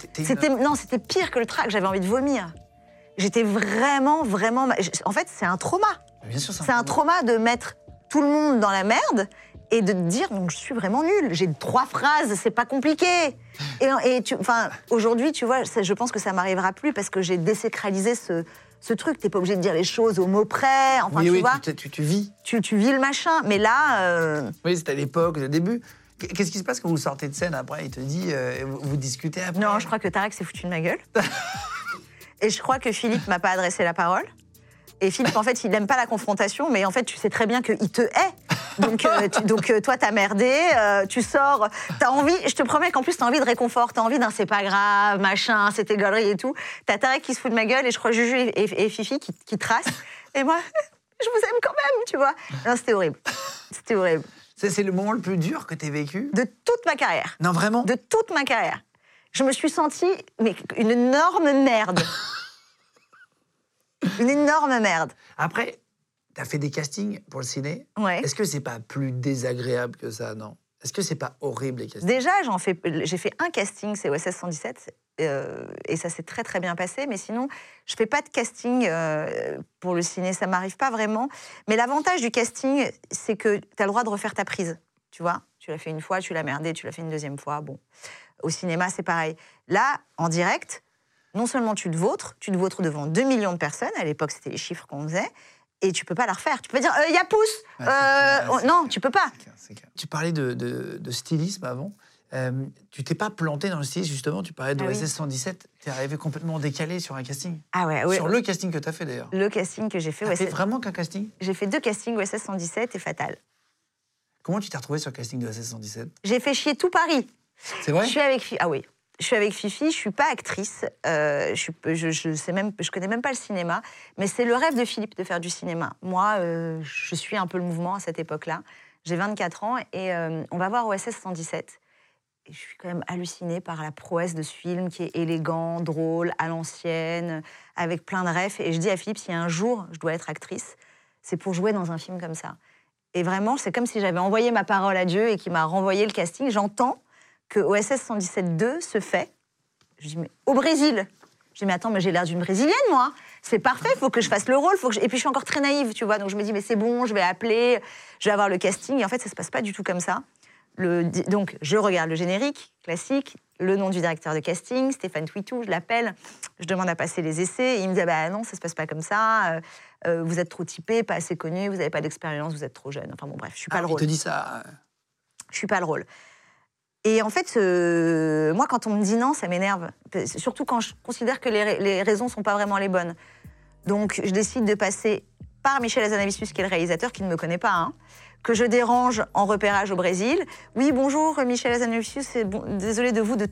une- non, c'était pire que le trac. J'avais envie de vomir. J'étais vraiment, vraiment. En fait, c'est un trauma. Bien sûr, C'est un trauma de mettre tout le monde dans la merde et de te dire donc je suis vraiment nulle. J'ai trois phrases, c'est pas compliqué. Et, et tu, enfin, aujourd'hui, tu vois, je pense que ça m'arrivera plus parce que j'ai désacralisé ce, ce truc. T'es pas obligé de dire les choses au mot près. Enfin, oui, tu oui, vois, tu, tu- tu vis. tu, tu vis le machin. Mais là, euh, Oui, c'était à l'époque, au début. Qu'est-ce qui se passe quand vous sortez de scène après? Il te dit, euh, vous, vous discutez après? Non, je crois que Tarek s'est foutu de ma gueule. et je crois que Philippe m'a pas adressé la parole. Et Philippe, en fait, il n'aime pas la confrontation, mais en fait, tu sais très bien qu'il te hait. Donc, euh, tu- donc euh, toi, t'as merdé, euh, tu sors, t'as envie, je te promets qu'en plus, t'as envie de réconfort, t'as envie d'un c'est pas grave, machin, c'était galerie et tout. T'as Tarek qui se fout de ma gueule et je crois Juju et, et- et Fifi qui, qui tracent. Et moi, je vous aime quand même, tu vois. Non, c'était horrible. C'était horrible. C'est c'est le moment le plus dur que t'aies vécu? De toute ma carrière. Non, vraiment? De toute ma carrière. Je me suis sentie mais, une énorme merde. Une énorme merde. Après, t'as fait des castings pour le ciné. Ouais. Est-ce que c'est pas plus désagréable que ça, non? Est-ce que c'est pas horrible les castings? Déjà, j'en fais, j'ai fait un casting, c'est OSS 117, euh, et ça s'est très très bien passé. Mais sinon, je fais pas de casting euh, pour le ciné, ça m'arrive pas vraiment. Mais l'avantage du casting, c'est que tu as le droit de refaire ta prise. Tu vois, tu l'as fait une fois, tu l'as merdé, tu l'as fait une deuxième fois. Bon, au cinéma, c'est pareil. Là, en direct, non seulement tu te vautres, tu te vautres devant 2 millions de personnes. À l'époque, c'était les chiffres qu'on faisait. Et tu peux pas la refaire. Tu peux pas dire, il y a pouce. Euh, clair, non, tu peux pas. Clair, clair. Tu parlais de, de- de stylisme avant. Euh, tu t'es pas planté dans le stylisme, justement. Tu parlais de Ah oui. OSS 117. T'es arrivé complètement décalé sur un casting. Ah ouais, ouais. Sur le casting que t'as fait d'ailleurs. Le casting que j'ai fait, ouais, c'est- vraiment qu'un casting? J'ai fait deux castings OSS 117 et Fatal. Comment tu t'es retrouvé sur le casting de OSS 117 J'ai fait chier tout Paris. C'est vrai? Je suis avec ah oui, je suis avec Fifi. Je suis pas actrice. euh, je, je, je sais même, je connais même pas le cinéma. Mais c'est le rêve de Philippe de faire du cinéma. Moi, euh, je suis un peu le mouvement à cette époque-là. J'ai 24 ans et euh, on va voir OSS 117. Et je suis quand même hallucinée par la prouesse de ce film qui est élégant, drôle, à l'ancienne, avec plein de rêves. Et je dis à Philippe, si un jour je dois être actrice, c'est pour jouer dans un film comme ça. Et vraiment, c'est comme si j'avais envoyé ma parole à Dieu et qu'il m'a renvoyé le casting. J'entends que OSS 117.2 se fait. Je dis, mais au Brésil. Je dis, mais attends, mais j'ai l'air d'une Brésilienne, moi. C'est parfait, il faut que je fasse le rôle. Faut que je- Et puis, je suis encore très naïve, tu vois. Donc, je me dis, mais c'est bon, je vais appeler, je vais avoir le casting. Et en fait, ça se passe pas du tout comme ça. Le... Donc, je regarde le générique, classique, le nom du directeur de casting, Stéphane Twitou, je l'appelle, je demande à passer les essais. Et il me dit, ah bah non, ça se passe pas comme ça. euh, euh, vous êtes trop typé, pas assez connu, vous n'avez pas d'expérience, vous êtes trop jeune. Enfin bon, bref, je suis pas Ah, le Il rôle te dit ça. je suis pas le rôle. Et en fait, euh, moi, quand on me dit non, ça m'énerve. Surtout quand je considère que les, ra- les raisons sont pas vraiment les bonnes. Donc, je décide de passer par Michel Azanavicius, qui est le réalisateur, qui ne me connaît pas, hein, que je dérange en repérage au Brésil. Oui, bonjour, Michel Azanavicius, bon, désolé de vous, de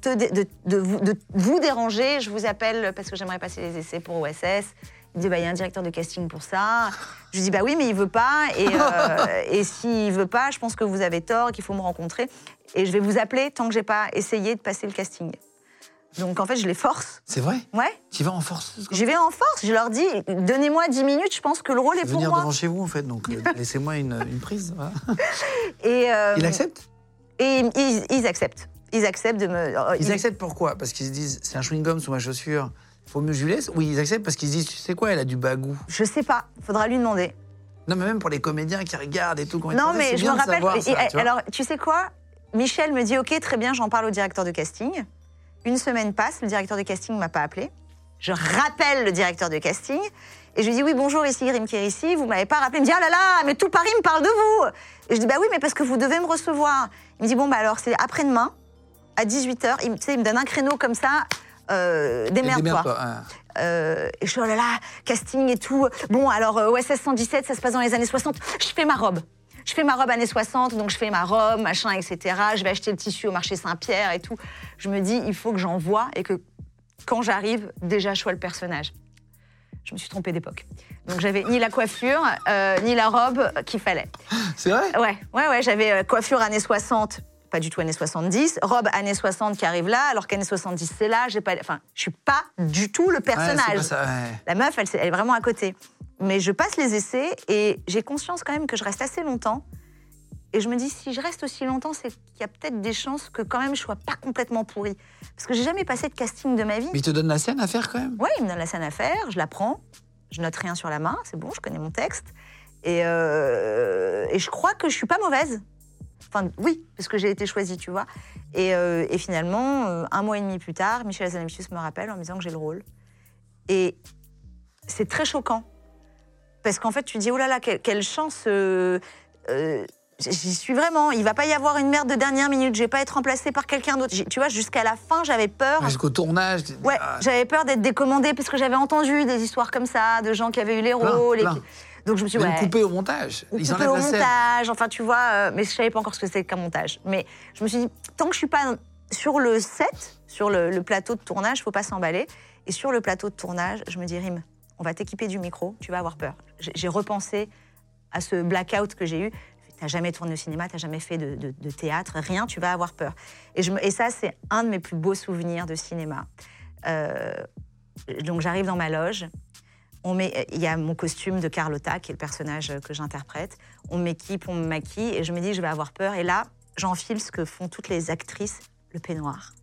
vous, de vous déranger. Je vous appelle parce que j'aimerais passer les essais pour OSS. Il dit, bah, il y a un directeur de casting pour ça. Je lui dis, bah oui, mais il veut pas. Et, euh, et s'il veut pas, je pense que vous avez tort, qu'il faut me rencontrer. Et je vais vous appeler tant que j'ai pas essayé de passer le casting. Donc en fait, je les force. C'est vrai? Ouais, Tu vas en force j'y vais en force. Je leur dis, donnez-moi 10 minutes, je pense que le rôle est pour venir moi. devant chez vous en fait, donc euh, laissez-moi une, une prise. voilà. Et, euh, Il accepte Et ils, ils acceptent. Ils acceptent de me. oh, Ils acceptent pourquoi? Parce qu'ils se disent c'est un chewing-gum sous ma chaussure, faut mieux que je lui laisse Ou ils acceptent parce qu'ils se disent tu sais quoi, elle a du bagou Je sais pas, faudra lui demander. Non, mais même pour les comédiens qui regardent et tout. quand ils Non, mais c'est je bien me de rappelle. savoir ça, et- tu vois. alors, tu sais quoi? Michel me dit Ok, très bien, j'en parle au directeur de casting. Une semaine passe, le directeur de casting ne m'a pas appelé. Je rappelle le directeur de casting et je lui dis Oui, bonjour, ici Grim Kérissi, vous m'avez pas rappelé. Il me dit Ah là là, mais tout Paris me parle de vous Et je dis Bah oui, mais parce que vous devez me recevoir. Il me dit Bon, bah alors c'est après-demain, à 18h. Il, me- tu sais, il me donne un créneau comme ça. Euh, démerde-toi. Hein. Euh, et je suis oh là là, casting et tout. Bon, alors euh, OSS 117, ça se passe dans les années 60. Je fais ma robe. Je fais ma robe années 60, donc je fais ma robe, machin, etc. Je vais acheter le tissu au marché Saint-Pierre et tout. Je me dis, il faut que j'envoie et que quand j'arrive, déjà, je sois le personnage. Je me suis trompée d'époque. Donc j'avais ni la coiffure, euh, ni la robe qu'il fallait. C'est vrai? Ouais, ouais, ouais, j'avais euh, coiffure années 60, pas du tout années 70, robe années 60 qui arrive là, alors qu'années 70 c'est là, j'ai pas, enfin, je suis pas du tout le personnage. pas ça, ouais. La meuf, elle, elle est vraiment à côté. Mais je passe les essais et j'ai conscience quand même que je reste assez longtemps. Et je me dis, si je reste aussi longtemps, c'est qu'il y a peut-être des chances que quand même je sois pas complètement pourrie. Parce que j'ai jamais passé de casting de ma vie. Mais il te donne la scène à faire quand même Ouais, il me donne la scène à faire, je la prends, je note rien sur la main, c'est bon, je connais mon texte. Et, euh, et je crois que je suis pas mauvaise. Enfin, oui, parce que j'ai été choisie, tu vois. Et, euh, et finalement, euh, un mois et demi plus tard, Michel Azanavicius me rappelle en me disant que j'ai le rôle. Et c'est très choquant. Parce qu'en fait, tu dis, oh là là, quelle, quelle chance. euh, J'y suis vraiment. Il va pas y avoir une merde de dernière minute. Je vais pas être remplacée par quelqu'un d'autre. Tu vois, jusqu'à la fin, j'avais peur. Jusqu'au tournage. Ouais, ah, j'avais peur d'être décommandée parce que j'avais entendu des histoires comme ça, de gens qui avaient eu les Plein, rôles. et plein. qui- Donc je me suis Même ouais, coupé au montage. Ils coupé au la scène. montage, enfin tu vois, euh, mais je savais pas encore ce que c'était qu'un montage. Mais je me suis dit, tant que je suis pas sur le set, sur le, le plateau de tournage, faut pas s'emballer. Et sur le plateau de tournage, je me dis, Rim, on va t'équiper du micro, tu vas avoir peur. J'ai repensé à ce blackout que j'ai eu. T'as jamais tourné au cinéma, t'as jamais fait de, de- de théâtre, rien, tu vas avoir peur. Et, je me- et ça, c'est un de mes plus beaux souvenirs de cinéma. Euh, donc j'arrive dans ma loge. On met, il y a mon costume de Carlotta, qui est le personnage que j'interprète. On m'équipe, on me maquille, et je me dis, je vais avoir peur. Et là, j'enfile ce que font toutes les actrices, le peignoir.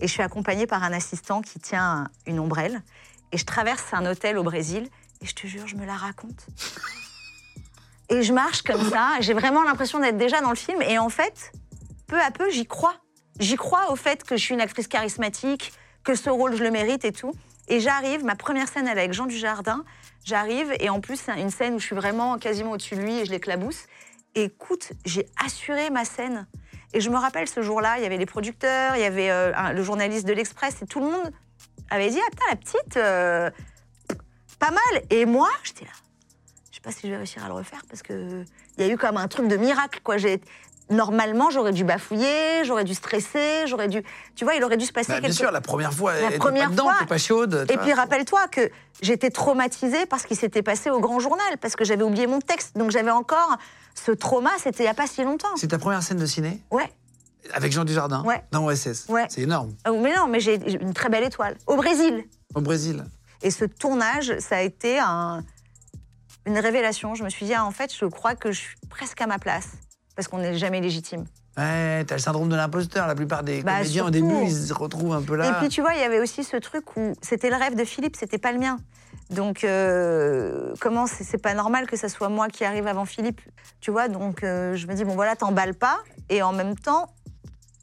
Et je suis accompagnée par un assistant qui tient une ombrelle. Et je traverse un hôtel au Brésil, et je te jure, je me la raconte. Et je marche comme ça, j'ai vraiment l'impression d'être déjà dans le film. Et en fait, peu à peu, j'y crois. J'y crois au fait que je suis une actrice charismatique, que ce rôle, je le mérite et tout. Et j'arrive, ma première scène, elle est avec Jean Dujardin. J'arrive, et en plus, une scène où je suis vraiment quasiment au-dessus de lui et je l'éclabousse. Écoute, j'ai assuré ma scène. Et je me rappelle ce jour-là, il y avait les producteurs, il y avait euh, le journaliste de l'Express, et tout le monde avait dit Ah putain, la petite, euh, pas mal. Et moi, j'étais là. Pas si je vais réussir à le refaire parce que il y a eu comme un truc de miracle, quoi. J'ai normalement j'aurais dû bafouiller, j'aurais dû stresser, j'aurais dû, tu vois, il aurait dû se passer Bah, bien quelque sûr, la première fois, La t'es première pas dedans, fois. pas chaude. et puis rappelle-toi que j'étais traumatisée parce qu'il s'était passé au grand journal, parce que j'avais oublié mon texte. Donc j'avais encore ce trauma, c'était il n'y a pas si longtemps. C'est ta première scène de ciné? Ouais. avec Jean Dujardin? Ouais. dans OSS. Ouais. C'est énorme. Ah, Mais non, mais j'ai une très belle étoile. Au Brésil. Au Brésil. Et ce tournage, ça a été un- une révélation. Je me suis dit, ah, en fait, je crois que je suis presque à ma place. Parce qu'on n'est jamais légitime. Ouais, t'as le syndrome de l'imposteur. La plupart des Bah, comédiens, au surtout. début, ils se retrouvent un peu là. Et puis tu vois, il y avait aussi ce truc où c'était le rêve de Philippe, c'était pas le mien. Donc euh, comment c'est c'est pas normal que ça soit moi qui arrive avant Philippe, tu vois? Donc euh, je me dis bon voilà, t'emballes pas. Et en même temps,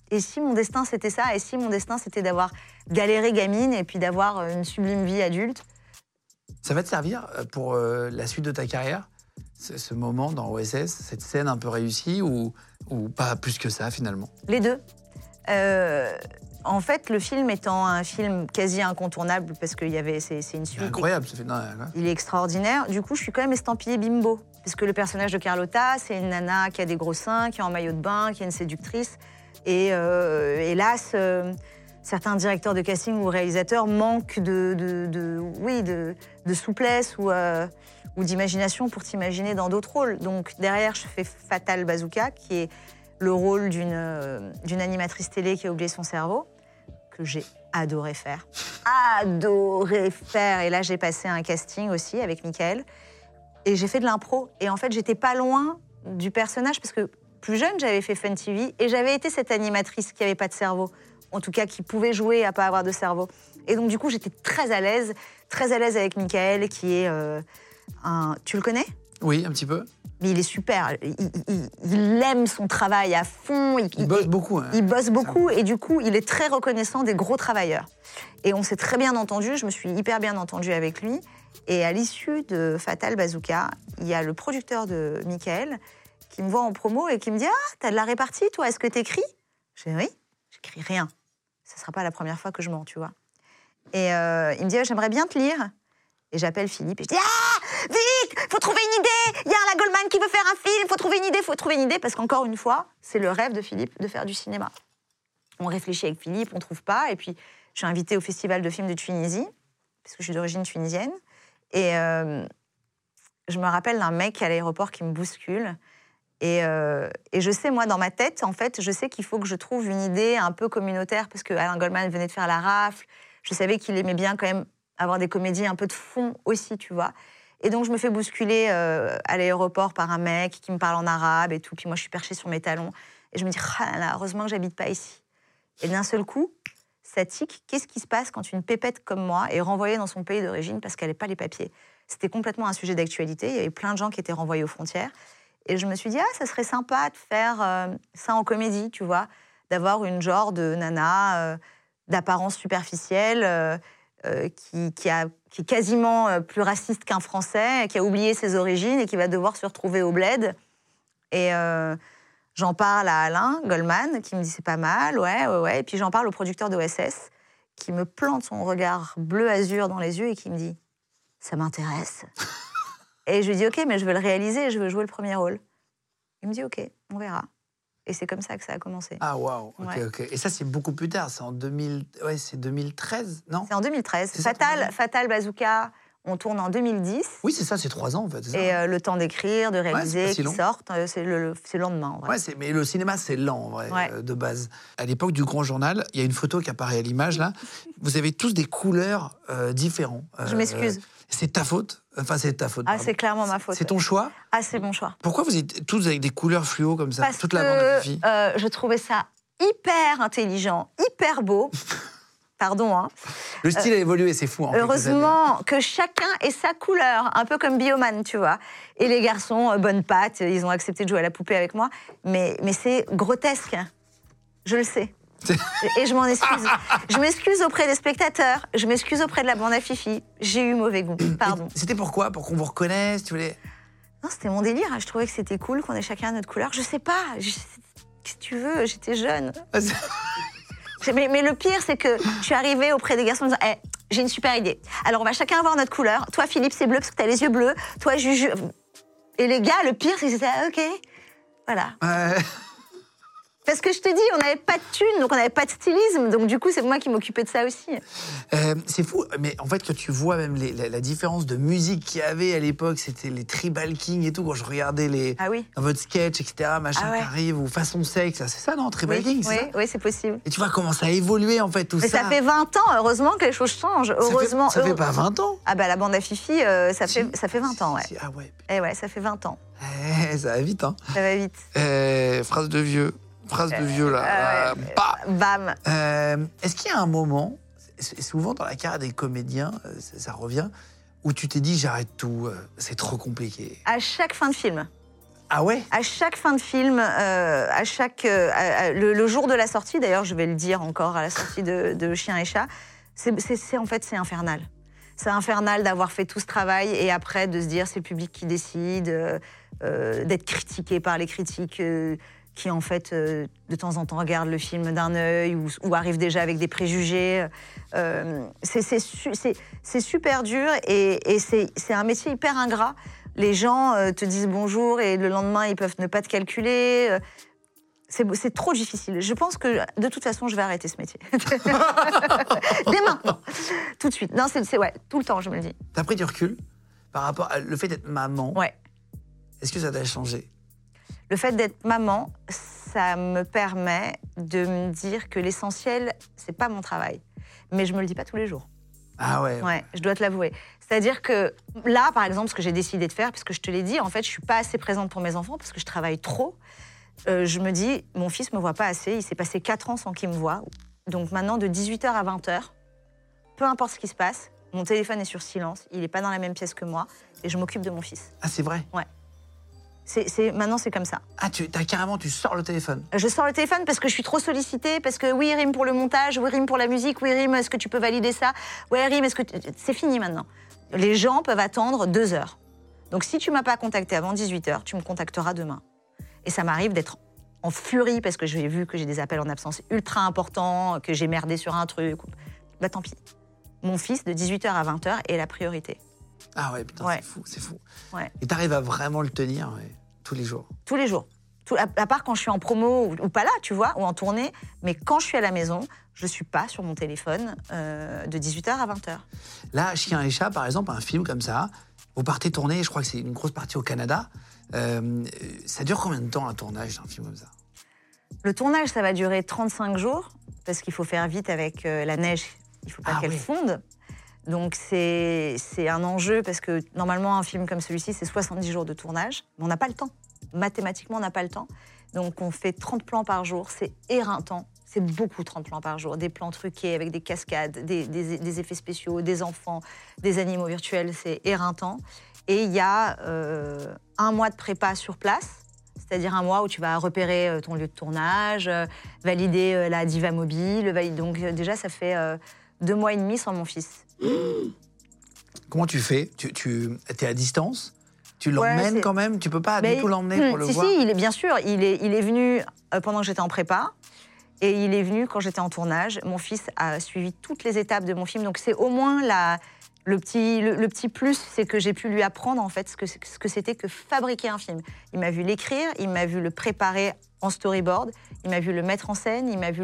et si mon destin c'était ça? Et si mon destin c'était d'avoir galéré gamine et puis d'avoir euh, une sublime vie adulte? Ça va te servir euh, pour euh, la suite de ta carrière ce, ce moment dans OSS, cette scène un peu réussie ou, ou pas plus que ça finalement? Les deux. Euh, en fait, le film étant un film quasi incontournable parce qu'il y avait c'est une suite Incroyable, non, non. Il est extraordinaire. Du coup, je suis quand même estampillée bimbo. Parce que le personnage de Carlotta, c'est une nana qui a des gros seins, qui est en maillot de bain, qui est une séductrice. Et euh, hélas, euh, certains directeurs de casting ou réalisateurs manquent de, de- oui, de, souplesse ou, euh, d'imagination pour t'imaginer dans d'autres rôles. Donc derrière, je fais Fatal Bazooka, qui est le rôle d'une euh, d'une animatrice télé qui a oublié son cerveau, que j'ai adoré faire. Adoré faire. Et là, j'ai passé un casting aussi avec Michael. Et j'ai fait de l'impro. Et en fait, j'étais pas loin du personnage parce que plus jeune, j'avais fait Fun TV et j'avais été cette animatrice qui avait pas de cerveau. En tout cas, qui pouvait jouer à pas avoir de cerveau. Et donc, du coup, j'étais très à l'aise, très à l'aise avec Michael, qui est euh, un. Tu le connais? Oui, un petit peu. Mais il est super. Il, il- il aime son travail à fond. Il, Il bosse beaucoup. hein. il bosse beaucoup et du coup, il est très reconnaissant des gros travailleurs. Et on s'est très bien entendu. Je me suis hyper bien entendue avec lui. Et à l'issue de Fatal Bazooka, il y a le producteur de Michael qui me voit en promo et qui me dit Ah, t'as de la répartie, toi Est-ce que t'écris? Je dis Oui, rien. Ce sera pas la première fois que je mens, tu vois. Et euh, il me dit Ah, J'aimerais bien te lire. Et j'appelle Philippe et je dis Ah, vite, faut trouver une idée. Il y a la Goldman qui veut faire un film. Faut trouver une idée, faut trouver une idée. Parce qu'encore une fois, c'est le rêve de Philippe de faire du cinéma. On réfléchit avec Philippe, on trouve pas. Et puis, je suis invitée au Festival de films de Tunisie, parce que je suis d'origine tunisienne. Et euh, je me rappelle d'un mec à l'aéroport qui me bouscule. Et, euh, et je sais, moi, dans ma tête, en fait, je sais qu'il faut que je trouve une idée un peu communautaire, parce que Alain Goldman venait de faire La Rafle. Je savais qu'il aimait bien quand même avoir des comédies un peu de fond aussi, tu vois. Et donc, je me fais bousculer euh, à l'aéroport par un mec qui me parle en arabe et tout. Puis moi, je suis perchée sur mes talons. Et je me dis, ah là heureusement que j'habite pas ici. Et d'un seul coup, ça tique. Qu'est-ce qui se passe quand une pépette comme moi est renvoyée dans son pays d'origine parce qu'elle n'a pas les papiers? C'était complètement un sujet d'actualité. Il y avait plein de gens qui étaient renvoyés aux frontières. Et je me suis dit, ah, ça serait sympa de faire euh, ça en comédie, tu vois, d'avoir une genre de nana euh, d'apparence superficielle euh, qui, qui est quasiment plus raciste qu'un Français, qui a oublié ses origines et qui va devoir se retrouver au bled. Et j'en parle à Alain Goldman, qui me dit c'est pas mal, ouais, ouais, ouais. Et puis j'en parle au producteur d'OSS, qui me plante son regard bleu-azur dans les yeux et qui me dit ça m'intéresse. Et je lui dis ok, mais je veux le réaliser, je veux jouer le premier rôle. Il me dit ok, on verra. Et c'est comme ça que ça a commencé. Ah, waouh. Ok, Ouais. ok. Et ça, c'est beaucoup plus tard. C'est en 2000... ouais, c'est 2013, non? C'est en 2013. C'est ça, Fatal, 2013. Fatal Bazooka, on tourne en 2010. Oui, c'est ça, c'est trois ans, en fait. c'est ça Et euh, le temps d'écrire, de réaliser, si qui sortent, euh, c'est le, le- lendemain. en vrai. Ouais, mais le cinéma, c'est lent, en vrai, Ouais. euh, de base. À l'époque du Grand Journal, il y a une photo qui apparaît à l'image, là. Vous avez tous des couleurs différentes. Je m'excuse. C'est ta faute Enfin, c'est ta faute. Ah, c'est clairement ma faute. C'est ton choix Ah, c'est mon choix. Pourquoi vous êtes tous avec des couleurs fluo comme ça Parce Toute que la bande Fifi euh, je trouvais ça hyper intelligent, hyper beau. Pardon, hein. Le style a évolué, c'est fou. en. Heureusement que chacun ait sa couleur, un peu comme Bioman, tu vois. Et les garçons, euh, bonne patte, ils ont accepté de jouer à la poupée avec moi. Mais, mais c'est grotesque. Je le sais. Et- je m'en excuse. Je m'excuse auprès des spectateurs, je m'excuse auprès de la bande à Fifi. J'ai eu mauvais goût, pardon. C'était pourquoi Pour qu'on vous reconnaisse tu voulais... Non, c'était mon délire. Je trouvais que c'était cool qu'on ait chacun notre couleur. Je sais pas. je- Qu'est-ce que tu veux? J'étais jeune. Ah, Mais, mais le pire, c'est que je suis arrivée auprès des garçons en disant Eh, J'ai une super idée. Alors, on va chacun avoir notre couleur. Toi, Philippe, c'est bleu parce que t'as les yeux bleus. Toi, Juju. Et les gars, le pire, c'est qu'ils étaient Ah, OK. Voilà. Ouais. Parce que je te dis, on n'avait pas de thunes, donc on n'avait pas de stylisme. Donc, du coup, c'est moi qui m'occupais de ça aussi. Euh, c'est fou, mais en fait, quand tu vois même les- la, la différence de musique qu'il y avait à l'époque, c'était les tribal king et tout, quand je regardais les, Ah oui dans votre sketch, etc., machin Ah ouais. qui arrive, ou façon sexe, c'est ça, non Tribal Oui, king, c'est oui, ça oui, c'est possible. Et tu vois comment ça a évolué, en fait, tout Mais ça. ça fait 20 ans, heureusement que les choses changent. Ça fait- Heureusement. Ça fait, pas 20 ans Ah, bah, la bande à Fifi, euh, ça, fait, ça fait 20 ans, ouais. Si, Ah ouais, Eh ouais, ça fait 20 ans. Eh, ça va vite, hein. Ça va vite. Euh, phrase de vieux, phrase de vieux, là. euh, Euh, bah. Bam. Euh, Est-ce qu'il y a un moment, souvent dans la carrière des comédiens, euh, ça, ça revient, où tu t'es dit j'arrête tout, euh, c'est trop compliqué? À chaque fin de film. Ah ouais? À chaque fin de film, euh, à chaque euh, à- le, le jour de la sortie, d'ailleurs, je vais le dire encore à la sortie de, de Chien et Chat, c'est en fait c'est infernal. C'est infernal d'avoir fait tout ce travail et après de se dire c'est le public qui décide, euh, euh, d'être critiqué par les critiques euh, qui en fait euh, de temps en temps regardent le film d'un œil ou, ou arrivent déjà avec des préjugés. Euh, c'est c'est su- c'est- c'est super dur et, et c'est un métier hyper ingrat. Les gens euh, te disent bonjour et le lendemain ils peuvent ne pas te calculer. C'est trop difficile. Je pense que de toute façon je vais arrêter ce métier. Dès maintenant, tout de suite. Non, c'est c'est- ouais, tout le temps je me le dis. T'as pris du recul par rapport à le fait d'être maman Ouais. Est-ce que ça t'a changé? Le fait d'être maman, ça me permet de me dire que l'essentiel, c'est pas mon travail. Mais je me le dis pas tous les jours. Ah ouais. Ouais, je dois te l'avouer. C'est-à-dire que là, par exemple, ce que j'ai décidé de faire, parce que je te l'ai dit, en fait, je suis pas assez présente pour mes enfants parce que je travaille trop. Euh, je me dis, mon fils me voit pas assez. Il s'est passé 4 ans sans qu'il me voie. Donc maintenant, de 18h à 20h, peu importe ce qui se passe, mon téléphone est sur silence. Il n'est pas dans la même pièce que moi et je m'occupe de mon fils. Ah c'est vrai? Ouais. C'est, maintenant, c'est comme ça. Ah, tu as carrément, tu sors le téléphone. Je sors le téléphone parce que je suis trop sollicitée, parce que oui, Rim pour le montage, oui, Rim pour la musique, oui, Rim, est-ce que tu peux valider ça? Ouais, Rim, est-ce que. tu- C'est fini maintenant. Les gens peuvent attendre deux heures. Donc si tu m'as pas contacté avant 18h, tu me contacteras demain. Et ça m'arrive d'être en furie parce que j'ai vu que j'ai des appels en absence ultra importants, que j'ai merdé sur un truc. Bah tant pis. Mon fils de 18h à 20h est la priorité. Ah ouais, putain, Ouais. c'est fou, c'est fou. Ouais. Et t'arrives à vraiment le tenir ouais, tous les jours. tous les jours. Tout- à, à part quand je suis en promo ou, ou pas là, tu vois, ou en tournée. Mais quand je suis à la maison, je suis pas sur mon téléphone euh, de 18h à 20h. Là, Chien et Chat, par exemple, un film comme ça, vous partez tourner, je crois que c'est une grosse partie au Canada. Euh, ça dure combien de temps un tournage d'un film comme ça? Le tournage, ça va durer 35 jours, parce qu'il faut faire vite avec euh, la neige. Il faut pas Ah qu'elle oui. fonde. Donc c'est un enjeu, parce que normalement, un film comme celui-ci, c'est 70 jours de tournage. Mais on n'a pas le temps. Mathématiquement, on n'a pas le temps. Donc on fait 30 plans par jour. C'est éreintant. C'est beaucoup 30 plans par jour. Des plans truqués avec des cascades, des, des- effets spéciaux, des enfants, des animaux virtuels. C'est éreintant. Et il y a euh, un mois de prépa sur place. C'est-à-dire un mois où tu vas repérer euh, ton lieu de tournage, euh, valider la diva mobile. Donc déjà, ça fait deux mois et demi sans mon fils. Comment tu fais? Tu, tu es à distance? Tu l'emmènes quand même? Tu peux pas Mais- du tout l'emmener pour Hmm, le si, voir? Si, il est bien sûr. Il est, il est venu euh, pendant que j'étais en prépa. Et il est venu quand j'étais en tournage. Mon fils a suivi toutes les étapes de mon film. Donc c'est au moins la, le, petit, le, le petit plus, c'est que j'ai pu lui apprendre en fait ce que, ce que c'était que fabriquer un film. Il m'a vu l'écrire, il m'a vu le préparer en storyboard, il m'a vu le mettre en scène, il m'a vu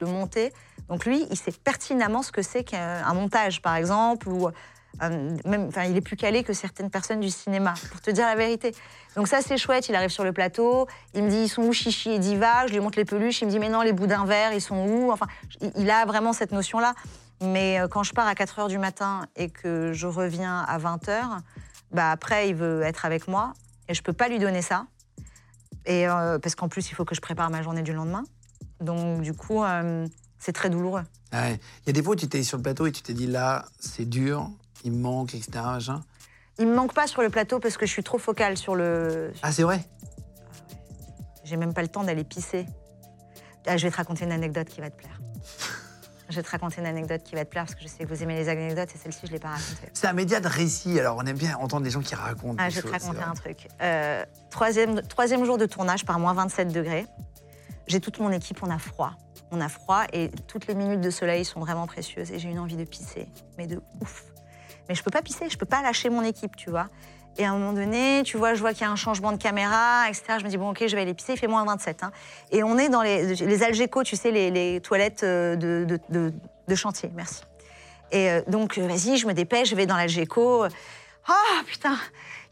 le monter. Donc lui, il sait pertinemment ce que c'est qu'un un montage, par exemple, ou euh, même, enfin, il est plus calé que certaines personnes du cinéma, pour te dire la vérité. Donc ça, c'est chouette. Il arrive sur le plateau, il me dit ils sont où Chichi et Diva? Je lui montre les peluches, il me dit mais non, les boudins verts, ils sont où? Enfin, il- a vraiment cette notion-là. Mais euh, quand je pars à 4 h du matin et que je reviens à 20 h, bah après, il veut être avec moi et je peux pas lui donner ça. Et euh, parce qu'en plus, il faut que je prépare ma journée du lendemain. Donc, du coup, euh, c'est très douloureux. Ouais. Il y a des fois où tu étais sur le plateau et tu t'es dit là, c'est dur, il me manque, etc. machin. Il me manque pas sur le plateau parce que je suis trop focale sur le. Ah, c'est vrai? J'ai même pas le temps d'aller pisser. Ah, je vais te raconter une anecdote qui va te plaire. Je vais te raconter une anecdote qui va te plaire parce que je sais que vous aimez les anecdotes et celle-ci, je l'ai pas racontée. C'est un média de récit, alors on aime bien entendre des gens qui racontent. Ah, des je vais te raconter un truc. Euh, troisième, troisième jour de tournage par moins 27 degrés. J'ai toute mon équipe, on a froid. On a froid et toutes les minutes de soleil sont vraiment précieuses et j'ai une envie de pisser, mais de ouf. Mais je peux pas pisser, je peux pas lâcher mon équipe, tu vois. Et à un moment donné, tu vois, je vois qu'il y a un changement de caméra, etc. Je me dis, bon, ok, je vais aller pisser, il fait moins 27. hein. Et on est dans les, les Algeco, tu sais, les, toilettes euh, de, de- chantier, merci. Et euh, donc, euh, vas-y, je me dépêche, je vais dans l'Algeco. Ah, putain,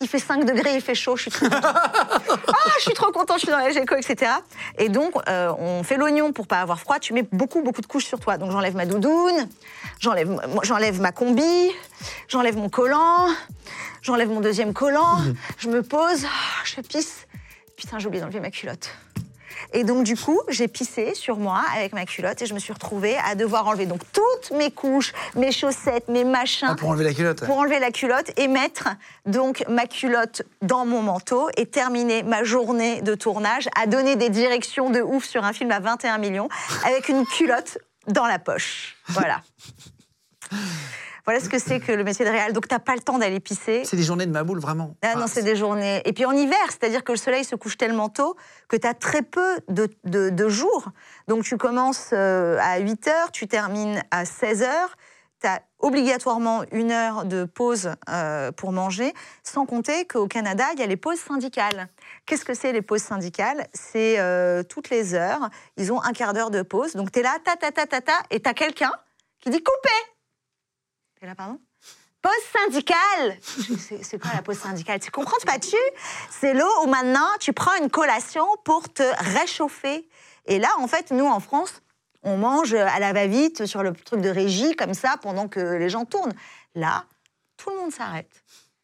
il fait 5 degrés, il fait chaud, je suis trop contente. Ah, je suis trop contente, je suis dans l'Algeco, etc. Et donc, euh, on fait l'oignon pour pas avoir froid. Tu mets beaucoup, beaucoup de couches sur toi. Donc, j'enlève ma doudoune, j'enlève j'enlève ma combi, j'enlève mon collant, j'enlève mon deuxième collant, je me pose, ah, je pisse. Putain, j'ai oublié d'enlever ma culotte. Et donc, du coup, j'ai pissé sur moi avec ma culotte et je me suis retrouvée à devoir enlever donc toutes mes couches, mes chaussettes, mes machins Ah, pour enlever la culotte pour enlever la culotte et mettre donc ma culotte dans mon manteau et terminer ma journée de tournage à donner des directions de ouf sur un film à 21 millions avec une culotte dans la poche. Voilà. Voilà ce que c'est que le métier de réal. Donc, t'as pas le temps d'aller pisser. C'est des journées de ma boule, vraiment. Ah non, c'est des journées. Et puis en hiver, c'est-à-dire que le soleil se couche tellement tôt que tu as très peu de, de- de jours. Donc tu commences euh, à 8 heures, tu termines à 16 heures. Tu as obligatoirement une heure de pause euh, pour manger, sans compter qu'au Canada, il y a les pauses syndicales. Qu'est-ce que c'est les pauses syndicales? C'est euh, toutes les heures, ils ont un quart d'heure de pause. Donc tu es là, ta ta ta ta ta, et tu as quelqu'un qui dit couper. Là, pardon? Pause syndicale C'est quoi la pause syndicale? Tu comprends pas tu C'est l'eau où maintenant tu prends une collation pour te réchauffer. Et là, en fait, nous en France, on mange à la va-vite sur le truc de régie comme ça pendant que les gens tournent. Là, tout le monde s'arrête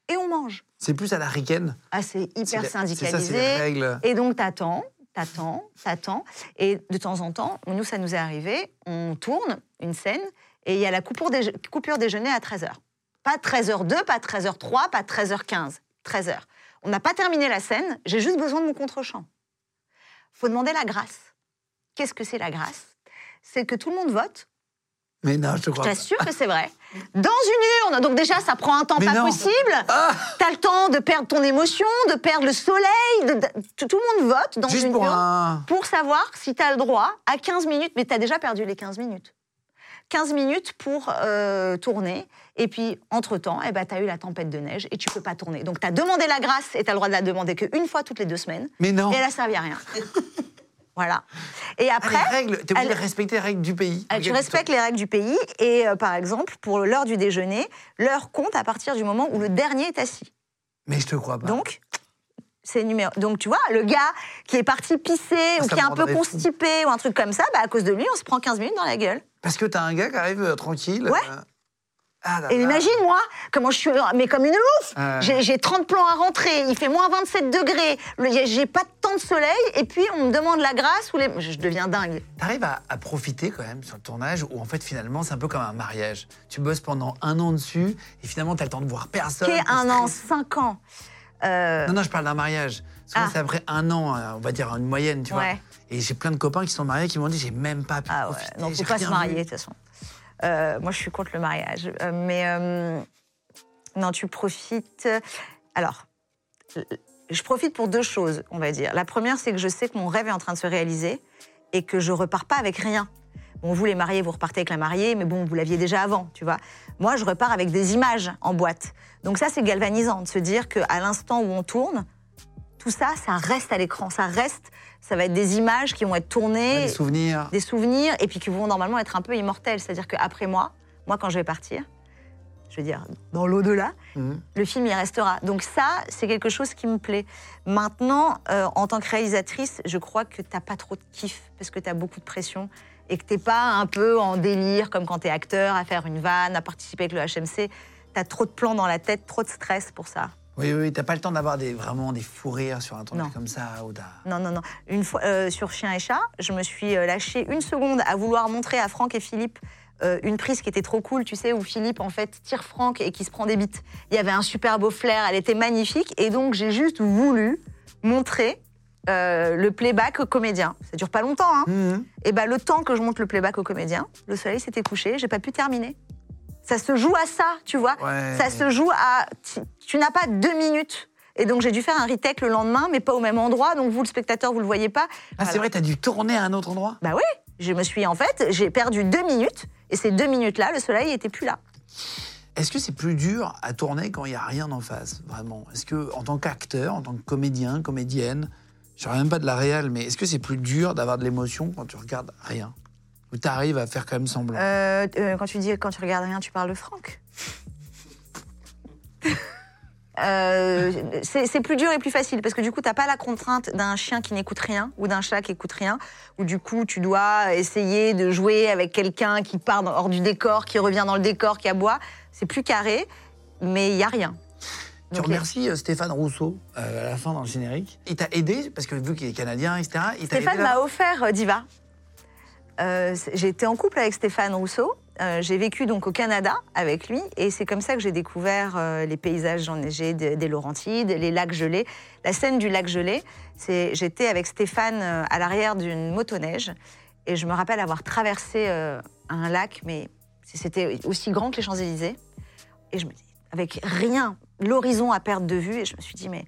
et on mange. C'est plus à la ricaine. Ah, c'est hyper la- syndicalisé. C'est ça, règles. Et donc, t'attends, t'attends, t'attends. Et de temps en temps, nous, ça nous est arrivé, on tourne une scène et il y a la coupure, déje- coupure déjeuner à 13h. Pas 13h02, pas 13h03, pas 13h15. 13h. On n'a pas terminé la scène, j'ai juste besoin de mon contre-champ. faut demander la grâce. Qu'est-ce que c'est la grâce? C'est que tout le monde vote. Mais non, je te Je crois pas. t'assure que c'est vrai. Dans une urne. Donc déjà, ça prend un temps Mais pas non. possible. Ah T'as le temps de perdre ton émotion, de perdre le soleil. de- de- tout le monde vote dans Juste une pour urne un. pour savoir si tu as le droit à 15 minutes. Mais tu as déjà perdu les 15 minutes. 15 minutes pour euh, tourner. Et puis, entre-temps, eh ben, tu as eu la tempête de neige et tu peux pas tourner. Donc, tu as demandé la grâce et tu as le droit de la demander qu'une fois toutes les deux semaines. Mais non. Et elle a servi à rien. voilà. Et Ah, après, les règles, t'es obligé de respecter les règles du pays. euh, tu respectes les règles du pays et, euh, par exemple, pour l'heure du déjeuner, l'heure compte à partir du moment où le dernier est assis. Mais je te crois pas. Donc, c'est numéro. Donc, tu vois, le gars qui est parti pisser Ah, ou qui est un peu fou. constipé ou un truc comme ça, bah, à cause de lui, on se prend 15 minutes dans la gueule. Parce que t'as un gars qui arrive euh, tranquille. Ouais. euh, Ah, là, Et là. imagine, moi, comment je suis. Mais comme une ouf Ouais. J'ai j'ai 30 plans à rentrer, il fait moins 27 degrés, le- j'ai pas de temps de soleil, et puis on me demande la grâce ou les. Je deviens dingue. T'arrives à, à profiter quand même sur le tournage où en fait finalement c'est un peu comme un mariage. Tu bosses pendant un an dessus et finalement t'as le temps de voir personne. Qu'est t'es un an, stressé. 5 ans. Euh, Non, non, je parle d'un mariage. Souvent Ah. c'est après un an, euh, on va dire une moyenne, tu vois. Ouais. Et j'ai plein de copains qui sont mariés qui m'ont dit j'ai même pas pu Ah ouais, profiter. non, faut pas se marier, de toute façon. Euh, moi, je suis contre le mariage. Euh, mais non, tu profites. Alors, je profite pour deux choses, on va dire. La première, c'est que je sais que mon rêve est en train de se réaliser et que je repars pas avec rien. Bon, vous, les mariés, vous repartez avec la mariée, mais bon, vous l'aviez déjà avant, tu vois. Moi, je repars avec des images en boîte. Donc ça, c'est galvanisant de se dire qu'à l'instant où on tourne, tout ça, ça reste à l'écran. Ça reste, ça va être des images qui vont être tournées des souvenirs. des souvenirs et puis qui vont normalement être un peu immortels. C'est-à-dire qu'après moi, moi quand je vais partir, je veux dire dans l'au-delà, Mhm. le film y restera. Donc ça, c'est quelque chose qui me plaît. Maintenant, euh, en tant que réalisatrice, je crois que t'as pas trop de kiff parce que tu as beaucoup de pression et que t'es pas un peu en délire comme quand tu es acteur, à faire une vanne, à participer avec le HMC. Tu as trop de plans dans la tête, trop de stress pour ça. Oui, oui, t'as pas le temps d'avoir des, vraiment des fous rires sur un Non. comme ça. D'un- Non, non, non. Une fois euh, sur Chien et Chat, je me suis euh, lâchée une seconde à vouloir montrer à Franck et Philippe euh, une prise qui était trop cool, tu sais, où Philippe en fait tire Franck et qui se prend des bites. Il y avait un super beau flair, elle était magnifique, et donc j'ai juste voulu montrer euh, le playback au comédien. Ça dure pas longtemps, hein. Mhm. Et ben le temps que je monte le playback au comédien, le soleil s'était couché, j'ai pas pu terminer. Ça se joue à ça, tu vois. Ouais. Ça se joue à. Tu, tu n'as pas deux minutes. Et donc j'ai dû faire un retake le lendemain, mais pas au même endroit. Donc vous, le spectateur, vous le voyez pas. Ah, c'est vrai, t'as dû tourner à un autre endroit? Bah oui. Je me suis en fait, j'ai perdu deux minutes. Et ces deux minutes-là, le soleil était plus là. Est-ce que c'est plus dur à tourner quand il n'y a rien en face, vraiment? Est-ce que, en tant qu'acteur, en tant que comédien, comédienne, je ne même pas de la réal, mais est-ce que c'est plus dur d'avoir de l'émotion quand tu regardes rien? Ou tu arrives à faire quand même semblant? Euh, euh, quand tu dis quand tu regardes rien, tu parles de Franck. Euh, c'est plus dur et plus facile parce que du coup, t'as pas la contrainte d'un chien qui n'écoute rien ou d'un chat qui écoute rien, ou du coup, tu dois essayer de jouer avec quelqu'un qui part hors du décor, qui revient dans le décor, qui aboie. C'est plus carré, mais il y a rien. Tu Donc, remercies euh, Stéphane Rousseau euh, à la fin dans le générique. Il t'a aidé, parce que vu qu'il est canadien, etc., il Stéphane m'a offert euh, Diva. Euh, j'ai été en couple avec Stéphane Rousseau. Euh, j'ai vécu donc au Canada avec lui et c'est comme ça que j'ai découvert euh, les paysages enneigés des, des Laurentides, les lacs gelés. La scène du lac gelé, c'est j'étais avec Stéphane à l'arrière d'une motoneige et je me rappelle avoir traversé un lac, mais c'était aussi grand que les Champs-Élysées. Et je me dis, avec rien, l'horizon à perdre de vue, et je me suis dit, mais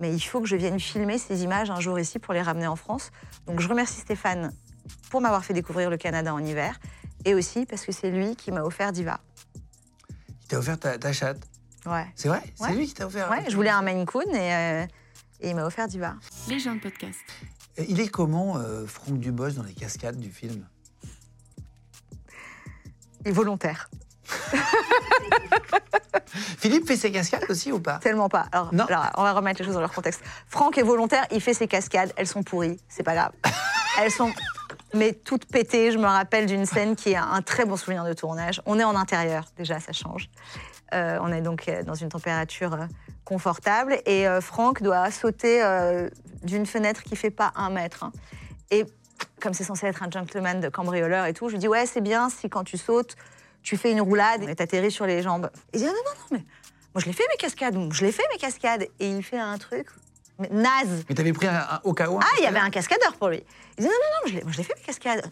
mais il faut que je vienne filmer ces images un jour ici pour les ramener en France. Donc je remercie Stéphane pour m'avoir fait découvrir le Canada en hiver et aussi parce que c'est lui qui m'a offert Diva. Il t'a offert ta, ta chatte. Ouais. C'est vrai C'est Ouais. lui qui t'a offert Ouais, je voulais un Maine Coon et, euh, et il m'a offert Diva. Les gens de podcast. Il est comment, euh, Franck Dubos, dans les cascades du film? Et volontaire. Philippe fait ses cascades aussi ou pas? Tellement pas. Alors, Non. alors, on va remettre les choses dans leur contexte. Franck est volontaire, il fait ses cascades, elles sont pourries, c'est pas grave. Elles sont mais toutes pétées. Je me rappelle d'une scène qui est un très bon souvenir de tournage. On est en intérieur, déjà, ça change. Euh, on est donc euh, dans une température euh, confortable et euh, Franck doit sauter euh, d'une fenêtre qui fait pas un mètre. hein. Et comme c'est censé être un gentleman de cambrioleur et tout, je lui dis ouais c'est bien si quand tu sautes, tu fais une roulade et t'atterris sur les jambes. Il dit ah, non non non mais moi je l'ai fait mes cascades, je l'ai fait mes cascades et il fait un truc mais naze. Mais t'avais pris un, un- au cas où Ah, il y avait un cascadeur pour lui. Il dit non, non, non, je l'ai- moi, je l'ai fait mes cascades.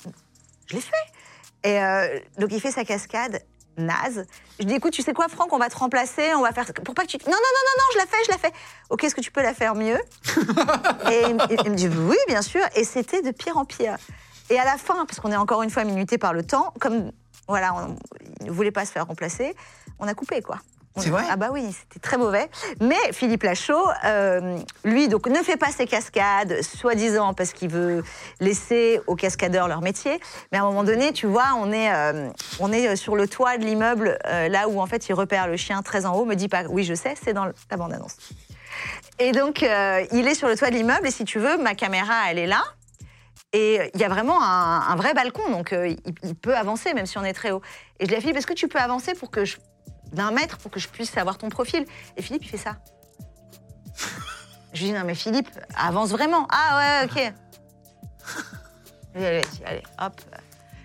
Je l'ai fait. Et euh, donc il fait sa cascade naze. Je dis écoute, tu sais quoi, Franck, on va te remplacer, on va faire pour pas que tu. Non, non, non, non, non, je la fais, je la fais. Ok, est-ce que tu peux la faire mieux? Et il, me- il me dit oui, bien sûr. Et c'était de pire en pire. Et à la fin, parce qu'on est encore une fois minuté par le temps, comme voilà, on, il ne voulait pas se faire remplacer, on a coupé quoi. C'est vrai? Ah bah oui, c'était très mauvais. Mais Philippe Lachaud, euh, lui, donc ne fait pas ses cascades, soi-disant parce qu'il veut laisser aux cascadeurs leur métier. Mais à un moment donné, tu vois, on est, euh, on est sur le toit de l'immeuble, euh, là où en fait il repère le chien très en haut. Me dit pas, oui, je sais, c'est dans la bande-annonce. Et donc, euh, il est sur le toit de l'immeuble, et si tu veux, ma caméra, elle est là. Et il y a vraiment un, un vrai balcon, donc euh, il, il peut avancer, même si on est très haut. Et je lui ai dit, Philippe, est-ce que tu peux avancer pour que je, d'un mètre pour que je puisse savoir ton profil? Et Philippe, il fait ça. je lui dis, non, mais Philippe, avance vraiment. Ah ouais, ok. Allez, allez, hop.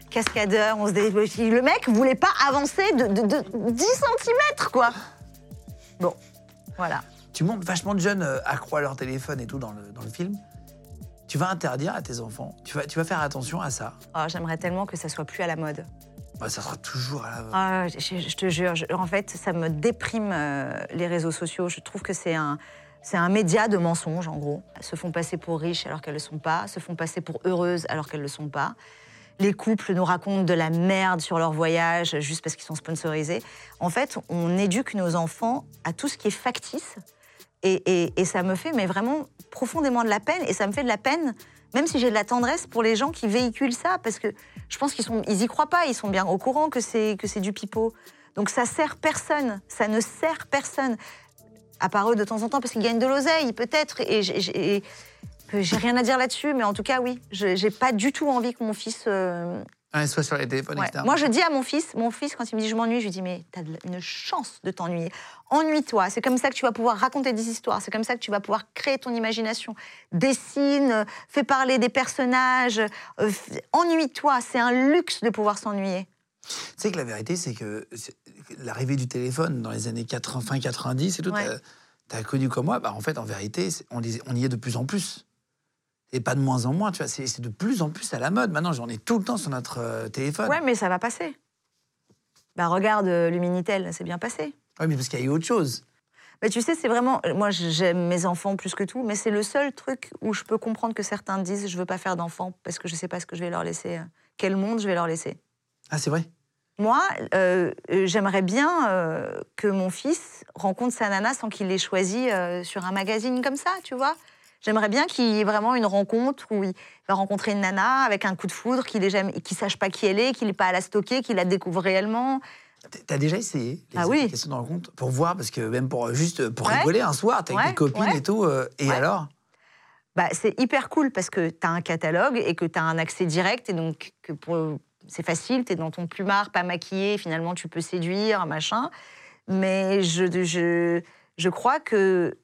Cascadeur, on se dé... Le mec voulait pas avancer de, de- de 10 cm, quoi. Bon, voilà. Tu montres vachement de jeunes euh, accro à leur téléphone et tout dans le, dans le film. Tu vas interdire à tes enfants. Tu vas, tu vas faire attention à ça. Oh, J'aimerais tellement que ça soit plus à la mode. Bah, ça sera toujours à la. Ah, je, je te jure, je- en fait, ça me déprime euh, les réseaux sociaux. Je trouve que c'est un, c'est un média de mensonges, en gros. Elles se font passer pour riches alors qu'elles ne le sont pas, se font passer pour heureuses alors qu'elles ne le sont pas. Les couples nous racontent de la merde sur leur voyage juste parce qu'ils sont sponsorisés. En fait, on éduque nos enfants à tout ce qui est factice. Et, et- et ça me fait mais vraiment profondément de la peine. Et ça me fait de la peine, même si j'ai de la tendresse pour les gens qui véhiculent ça, parce que je pense qu'ils ils y croient pas. Ils sont bien au courant que c'est que c'est du pipeau. Donc ça sert personne. Ça ne sert personne. À part eux de temps en temps, parce qu'ils gagnent de l'oseille, peut-être. Et j'ai- rien à dire là-dessus, mais en tout cas, oui, j'ai pas du tout envie que mon fils euh, Ouais, soit sur les téléphones, Ouais. etc. Moi, je dis à mon fils, mon fils, quand il me dit je m'ennuie, je lui dis mais t'as une chance de t'ennuyer. Ennuie-toi. C'est comme ça que tu vas pouvoir raconter des histoires. C'est comme ça que tu vas pouvoir créer ton imagination. Dessine, euh, fais parler des personnages. euh, Ennuie-toi. C'est un luxe de pouvoir s'ennuyer. Tu sais que la vérité, c'est que l'arrivée du téléphone dans les années 80, fin 90 et tout, Ouais. t'as as connu comme moi, bah, en fait, en vérité, c'est- on, les- on y est de plus en plus. Et pas de moins en moins, tu vois, c'est de plus en plus à la mode. Maintenant, j'en ai tout le temps sur notre euh, téléphone. Ouais, mais ça va passer. Bah regarde euh, le Minitel, c'est bien passé. Ouais, mais parce qu'il y a eu autre chose. Mais tu sais, c'est vraiment. Moi, j'aime mes enfants plus que tout, mais c'est le seul truc où je peux comprendre que certains disent je veux pas faire d'enfants parce que je sais pas ce que je vais leur laisser. euh, Quel monde je vais leur laisser. Ah, c'est vrai Moi, euh, euh, j'aimerais bien euh, que mon fils rencontre sa nana sans qu'il l'ait choisie euh, sur un magazine comme ça, tu vois. J'aimerais bien qu'il y ait vraiment une rencontre où il va rencontrer une nana avec un coup de foudre, qu'il ne qu'il sache pas qui elle est, qu'il n'ait pas à la stocker, qu'il la découvre réellement. T'as déjà essayé les Ah oui. de rencontre pour voir parce que même pour juste pour Ouais. rigoler un soir, t'as avec Ouais, des copines ouais. et tout. euh, et alors? Bah, c'est hyper cool parce que tu as un catalogue et que tu as un accès direct et donc que pour... c'est facile, tu es dans ton plumard, pas maquillé, finalement tu peux séduire, machin. Mais je, je, je crois que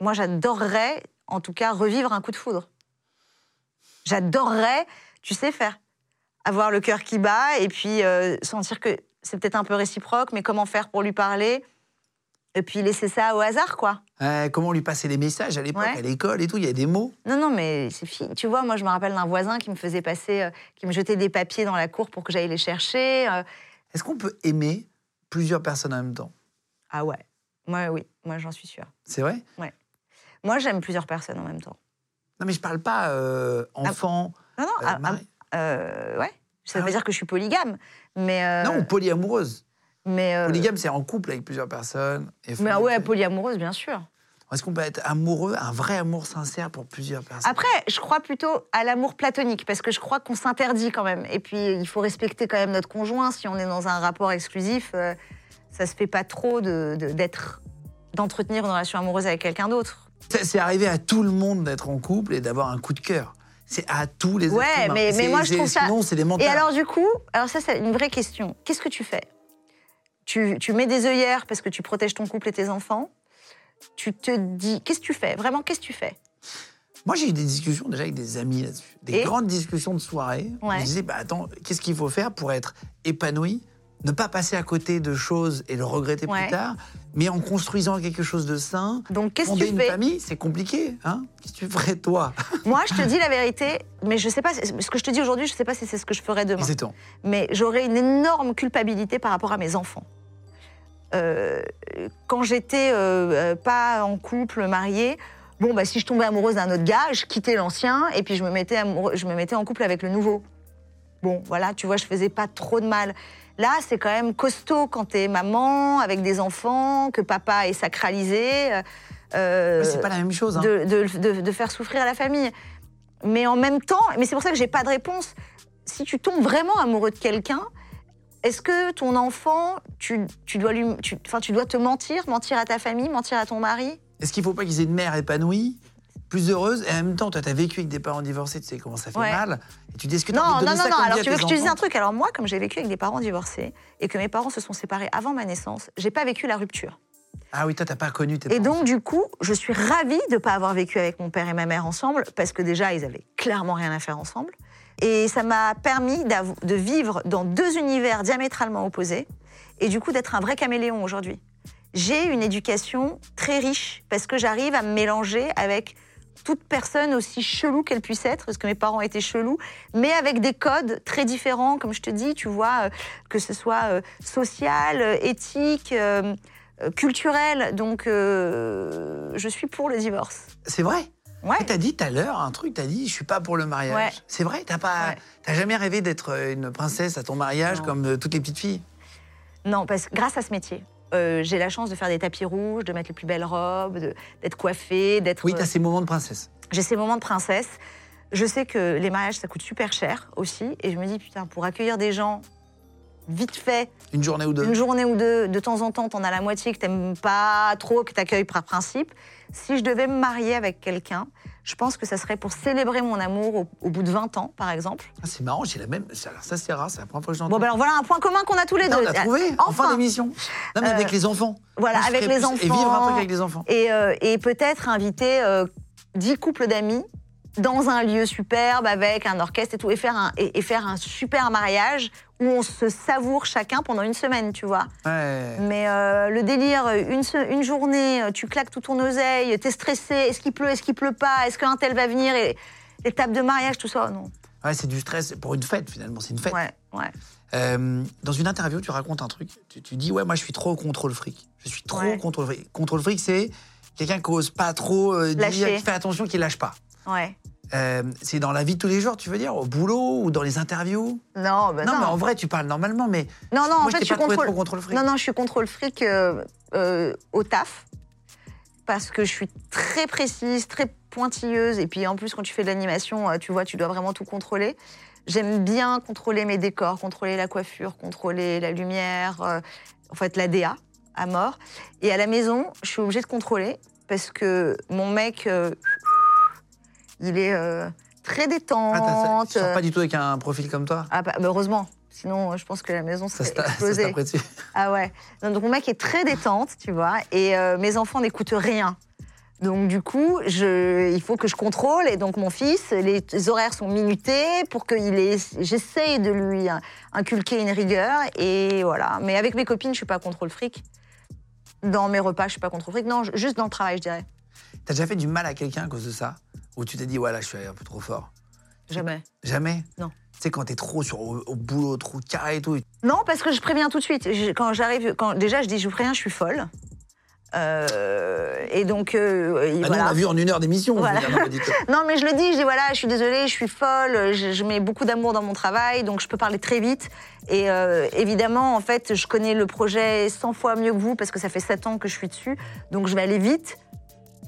moi j'adorerais en tout cas revivre un coup de foudre. J'adorerais, tu sais, faire avoir le cœur qui bat et puis euh, sentir que c'est peut-être un peu réciproque, mais comment faire pour lui parler et puis laisser ça au hasard, quoi. Euh, Comment lui passait les messages à l'époque, Ouais. à l'école et tout Il y a des mots. Non, non, mais c'est fini. Tu vois, moi, je me rappelle d'un voisin qui me faisait passer, euh, qui me jetait des papiers dans la cour pour que j'aille les chercher. euh. Est-ce qu'on peut aimer plusieurs personnes en même temps? Ah ouais. Moi, oui. Moi, j'en suis sûre. C'est vrai? Moi, j'aime plusieurs personnes en même temps. Non, mais je parle pas euh, enfant. Non, non. euh, ah, mari. ah, euh, ouais. Ça veut Ah pas dire que je suis polygame, mais. euh, Non, ou polyamoureuse. mais. Polygame, c'est en couple avec plusieurs personnes. et mais ah ouais, polyamoureuse, bien sûr. Est-ce qu'on peut être amoureux, un vrai amour sincère pour plusieurs personnes? Après, je crois plutôt à l'amour platonique, parce que je crois qu'on s'interdit quand même. Et puis, il faut respecter quand même notre conjoint. Si on est dans un rapport exclusif, ça se fait pas trop de- de- d'être, d'entretenir une relation amoureuse avec quelqu'un d'autre. C'est arrivé à tout le monde d'être en couple et d'avoir un coup de cœur. C'est à tous les Ouais, êtres humains. mais, mais moi je trouve ça. Sinon, c'est des Et mentards. alors du coup, alors ça c'est une vraie question. Qu'est-ce que tu fais? Tu, tu mets des œillères parce que tu protèges ton couple et tes enfants. Tu te dis, qu'est-ce que tu fais? Vraiment, qu'est-ce que tu fais? Moi, j'ai eu des discussions déjà avec des amis là-dessus. Des Et grandes discussions de soirée. Ouais. Je disais, bah, attends, qu'est-ce qu'il faut faire pour être épanoui? Ne pas passer à côté de choses et le regretter Ouais. plus tard, mais en construisant quelque chose de sain. Donc qu'est-ce que Fonder tu une fais famille, c'est compliqué. Hein Qu'est-ce que tu ferais, toi? Moi, je te dis la vérité, mais je sais pas. Ce que je te dis aujourd'hui, je sais pas si c'est ce que je ferais demain. Mais j'aurais une énorme culpabilité par rapport à mes enfants. Euh, quand j'étais euh, euh, pas en couple, mariée, bon, bah, si je tombais amoureuse d'un autre gars, je quittais l'ancien et puis je me, mettais amoureux- je me mettais en couple avec le nouveau. Bon, voilà, tu vois, je faisais pas trop de mal. Là, c'est quand même costaud quand t'es maman, avec des enfants, que papa est sacralisé. euh, c'est pas la même chose. hein. de, de- de- de faire souffrir la famille. Mais en même temps, mais c'est pour ça que j'ai pas de réponse. Si tu tombes vraiment amoureux de quelqu'un, est-ce que ton enfant, tu, tu dois lui, tu, dois te mentir, mentir à ta famille, mentir à ton mari? Est-ce qu'il faut pas qu'ils aient une mère épanouie? Plus heureuse et en même temps, toi, t'as vécu avec des parents divorcés, tu sais comment ça fait Ouais. mal. Et tu dis, est-ce que t'as Non, envie de non, non, ça non. Alors tu veux que je te dise un truc? Alors moi, comme j'ai vécu avec des parents divorcés et que mes parents se sont séparés avant ma naissance, j'ai pas vécu la rupture. Ah oui, toi, t'as pas connu tes Et parents. donc, du coup, je suis ravie de ne pas avoir vécu avec mon père et ma mère ensemble, parce que déjà, ils avaient clairement rien à faire ensemble. Et ça m'a permis de vivre dans deux univers diamétralement opposés, et du coup d'être un vrai caméléon aujourd'hui. J'ai une éducation très riche, parce que j'arrive à me mélanger avec toute personne aussi chelou qu'elle puisse être, parce que mes parents étaient chelous, mais avec des codes très différents, comme je te dis, tu vois, euh, que ce soit euh, social, euh, éthique, euh, culturel. Donc, je suis pour le divorce. C'est vrai? Ouais. Tu as dit tout à l'heure un truc, tu as dit je suis pas pour le mariage. Ouais. C'est vrai, t'as pas Ouais. t'as jamais rêvé d'être une princesse à ton mariage Non. comme toutes les petites filles? Non, parce grâce à ce métier, euh, j'ai la chance de faire des tapis rouges, de mettre les plus belles robes, d'être coiffée, d'être. Oui, tu as ces moments de princesse. J'ai ces moments de princesse. Je sais que les mariages, ça coûte super cher aussi. Et je me dis, putain, pour accueillir des gens vite fait, Une journée ou deux. une journée ou deux, de temps en temps, t'en as la moitié que t'aimes pas trop, que t'accueilles par principe. Si je devais me marier avec quelqu'un, je pense que ça serait pour célébrer mon amour au, au bout de 20 ans, par exemple. Ah, c'est marrant, j'ai la même. Alors ça c'est rare, c'est la première fois que j'entends. Bon, ben alors voilà un point commun qu'on a tous les Non, deux. on a trouvé en fin Enfin. d'émission. Non mais Euh, avec les enfants. voilà, avec les plus- Et vivre un enfants. truc avec les enfants. Et, euh, et peut-être inviter euh, 10 couples d'amis dans un lieu superbe avec un orchestre et tout, et faire un, et, et faire un super mariage où on se savoure chacun pendant une semaine, tu vois. Ouais. Mais euh, le délire, une, se- une journée, euh, tu claques tout ton oseille, t'es stressé, est-ce qu'il pleut, est-ce qu'il pleut pas, est-ce qu'un tel va venir, et les tables de mariage, tout ça, non. Ouais, c'est du stress pour une fête finalement, c'est une fête. Ouais, ouais. Euh, dans une interview, tu racontes un truc. Tu, tu dis ouais, moi je suis trop contrôle fric. Je suis trop Ouais. contrôle fric. Contrôle fric, c'est quelqu'un qui ose pas trop euh, dire, qui fait attention, qui lâche pas. Ouais. Euh, c'est dans la vie de tous les jours, tu veux dire, au boulot ou dans les interviews? Non, bah non, non. mais en vrai, tu parles normalement, mais Non, non, moi, en je fait, je suis contrôle. trop contrôle fric. Non, non, je suis contrôle fric euh, euh, au taf. Parce que je suis très précise, très pointilleuse. Et puis en plus, quand tu fais de l'animation, tu vois, tu dois vraiment tout contrôler. J'aime bien contrôler mes décors, contrôler la coiffure, contrôler la lumière, en fait, la DA à mort. Et à la maison, je suis obligée de contrôler parce que mon mec, il est euh, très Ah, détente. tu sors pas du tout avec un profil comme toi? Ah, bah, bah, heureusement. Sinon, euh, je pense que la maison serait ça explosée. Ah ouais. Donc mon mec est très détente, tu vois, et euh, mes enfants n'écoutent rien. Donc du coup, je, il faut que je contrôle. Et donc mon fils, les, horaires sont minutés pour que j'essaye de lui inculquer une rigueur. Et voilà. Mais avec mes copines, je suis pas contrôle fric. Dans mes repas, je suis pas contrôle fric. Non, juste dans le travail, je dirais. T'as déjà fait du mal à quelqu'un à cause de ça Ou tu t'es dit, voilà, je suis un peu trop fort Jamais. Jamais Non. Tu sais, quand t'es trop sur, au, au boulot, trop carré et tout. Non, parce que je préviens tout de suite. Je- Quand j'arrive, quand déjà je dis je vous préviens, je suis folle. Euh, et donc, euh, et Ah, voilà. on l'a vu en une heure d'émission. Voilà. Non, mais je le dis, je dis voilà, je suis désolée, je suis folle, je, je mets beaucoup d'amour dans mon travail, donc je peux parler très vite. Et euh, évidemment, en fait, je connais le projet 100 fois mieux que vous parce que ça fait 7 ans que je suis dessus, donc je vais aller vite.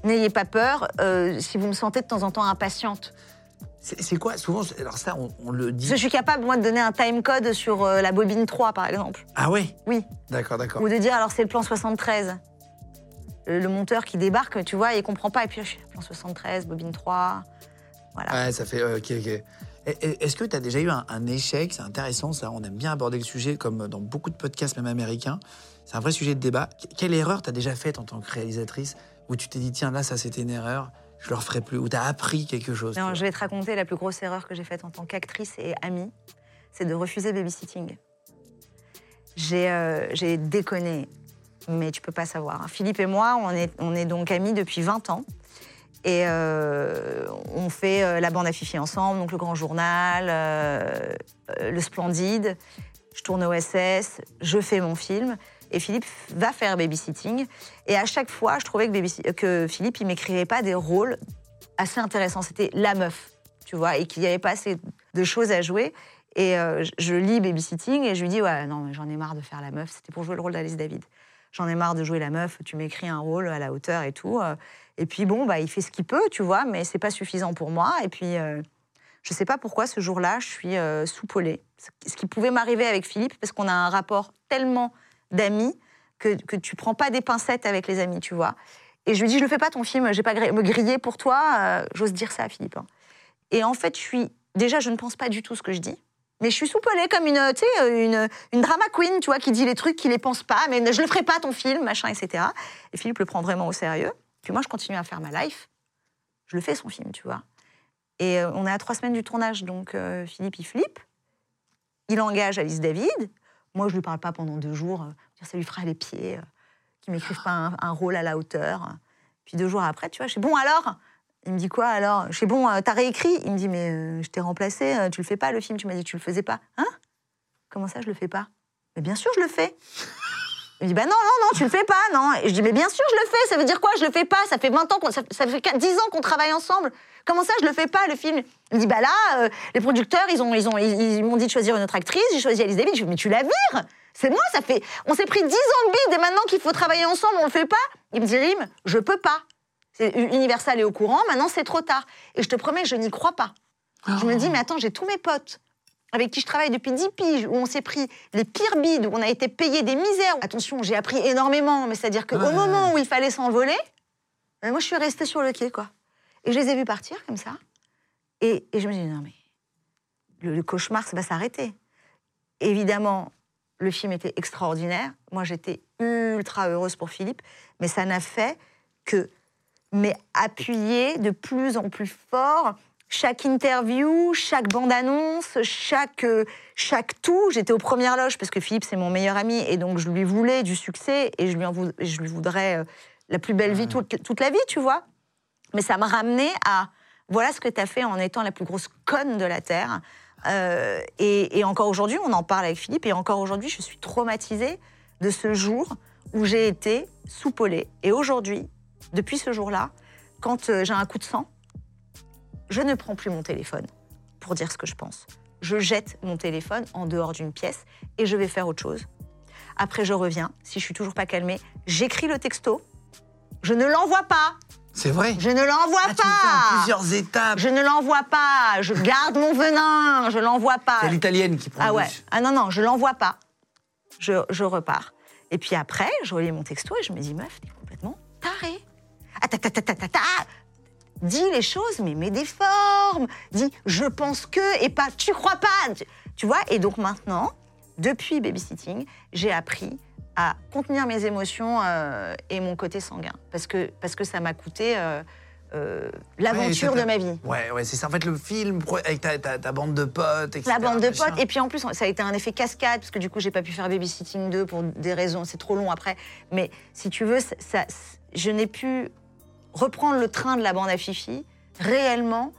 N'ayez pas peur euh, si vous me sentez de temps en temps impatiente. C'est quoi Souvent, alors ça, on, on le dit. Parce que je suis capable, moi, de donner un time code sur euh, la bobine 3, par exemple. Ah ouais? Oui. D'accord, d'accord. Ou de dire, alors c'est le plan 73. Le, le monteur qui débarque, tu vois, il comprend pas. Et puis, je suis plan 73, bobine 3. Voilà. Ouais, ça fait. euh, ok, ok. Est-ce que tu as déjà eu un, un échec? C'est intéressant, ça. On aime bien aborder le sujet, comme dans beaucoup de podcasts, même américains. C'est un vrai sujet de débat. Que- Quelle erreur tu as déjà faite en tant que réalisatrice? Où tu t'es dit, tiens, là, ça, c'était une erreur, je le referai plus Ou tu as appris quelque chose Non, je vais te raconter la plus grosse erreur que j'ai faite en tant qu'actrice et amie, c'est de refuser babysitting. J'ai euh, déconné, mais tu peux pas savoir. Philippe et moi, on est, on est donc amis depuis 20 ans. Et euh, on fait euh, la bande à Fifi ensemble, donc le Grand Journal, euh, le Splendide. Je tourne au SS, je fais mon film. Et Philippe va faire babysitting. Et à chaque fois, je trouvais que, Philippe, il m'écrivait pas des rôles assez intéressants. C'était la meuf, tu vois, et qu'il n'y avait pas assez de choses à jouer. Et euh, je- lis babysitting et je lui dis Ouais, non, j'en ai marre de faire la meuf. C'était pour jouer le rôle d'Alice David. J'en ai marre de jouer la meuf. Tu m'écris un rôle à la hauteur et tout. euh. Et puis bon, bah, il fait ce qu'il peut, tu vois, mais c'est pas suffisant pour moi. Et puis. euh, je sais pas pourquoi ce jour-là, je suis euh, soupolée. Ce qui pouvait m'arriver avec Philippe, parce qu'on a un rapport tellement d'amis que, que tu prends pas des pincettes avec les amis, tu vois. Et je lui dis, je le fais pas ton film, j'ai pas me griller pour toi. euh, J'ose dire ça à Philippe. hein. Et en fait, je suis déjà, je ne pense pas du tout ce que je dis. Mais je suis soupolée comme une, une, une drama queen, tu vois, qui dit les trucs, qui les pense pas, mais je le ferai pas ton film, machin, etc. Et Philippe le prend vraiment au sérieux. Puis moi, je continue à faire ma life. Je le fais son film, tu vois. Et euh, on est à trois semaines du tournage, donc euh, Philippe, il flippe. Il engage Alice David. Moi, je lui parle pas pendant deux jours. euh, ça lui fera les pieds, euh, qu'il m'écrive pas un, rôle à la hauteur. Puis deux jours après, tu vois, je suis bon alors? Il me dit quoi alors? Je suis bon, euh, t'as réécrit? Il me dit, mais je t'ai remplacé, tu le fais pas le film, tu m'as dit que tu le faisais pas. Hein? Comment ça, je le fais pas? Mais bien sûr, je le fais. Il me dit, bah non, non, non, tu le fais pas, non. Et je dis, mais bien sûr, je le fais. Ça veut dire quoi, je le fais pas Ça fait 20 ans, ça fait 10 ans qu'on travaille ensemble. Comment ça, je le fais pas, le film? Il dit, bah là, euh, les producteurs, ils ont, ils ont, ils, ils m'ont dit de choisir une autre actrice. J'ai choisi Alice David. Je dis, mais tu la vires C'est moi, ça fait. On s'est pris 10 ans de bide et maintenant qu'il faut travailler ensemble, on le fait pas. Il me dit, Rim, je peux pas. C'est- Universal est au courant, maintenant c'est trop tard. Et je te promets, je n'y crois pas. Je me dis, mais attends, j'ai tous mes potes avec qui je travaille depuis 10 piges, où on s'est pris les pires bides, où on a été payé des misères. Attention, j'ai appris énormément, mais c'est-à-dire qu'au Ouais. moment où il fallait s'envoler, moi je suis restée sur le quai, quoi. Et je les ai vus partir comme ça. Et, et je me dis, non mais, le, le cauchemar, ça va s'arrêter. Évidemment, le film était extraordinaire. Moi, j'étais ultra heureuse pour Philippe, mais ça n'a fait que mais appuyer de plus en plus fort chaque interview, chaque bande-annonce, chaque, euh, chaque tout. J'étais aux premières loges parce que Philippe, c'est mon meilleur ami et donc je lui voulais du succès et je lui, en je lui voudrais euh, la plus belle vie toute, toute la vie, tu vois. Mais ça m'a ramené à voilà ce que tu as fait en étant la plus grosse conne de la Terre. Euh, et, encore aujourd'hui, on en parle avec Philippe, et encore aujourd'hui, je suis traumatisée de ce jour où j'ai été soupolée. Et aujourd'hui, depuis ce jour-là, quand euh, j'ai un coup de sang, je ne prends plus mon téléphone pour dire ce que je pense. Je jette mon téléphone en dehors d'une pièce et je vais faire autre chose. Après, je reviens. Si je suis toujours pas calmée, j'écris le texto. Je ne l'envoie pas. C'est vrai Je ne l'envoie Ah, tu le fais en pas. plusieurs étapes. Je ne l'envoie pas. Je garde mon venin. Je l'envoie pas. C'est l'italienne qui prend Ah ouais. Ah non, non, je l'envoie pas. Je, je repars. Et puis après, je relis mon texto et je me dis, meuf, t'es complètement tarée. Ah, ta, ta, ta, ta, ta, ta. Dis les choses, mais mets des formes. Dis, je pense que, et pas, tu crois pas. Tu, tu vois Et donc maintenant, depuis babysitting, j'ai appris à contenir mes émotions euh, et mon côté sanguin. Parce que, parce que ça m'a coûté euh, euh, l'aventure Ouais, de ma vie. Ouais, ouais, c'est ça. En fait, le film, avec ta, ta- ta bande de potes, etc. La bande de machin. potes. Et puis en plus, ça a été un effet cascade, parce que du coup, j'ai pas pu faire Babysitting 2 pour des raisons, c'est trop long après. Mais si tu veux, ça, ça- je n'ai pu reprendre le train de la bande à Fifi réellement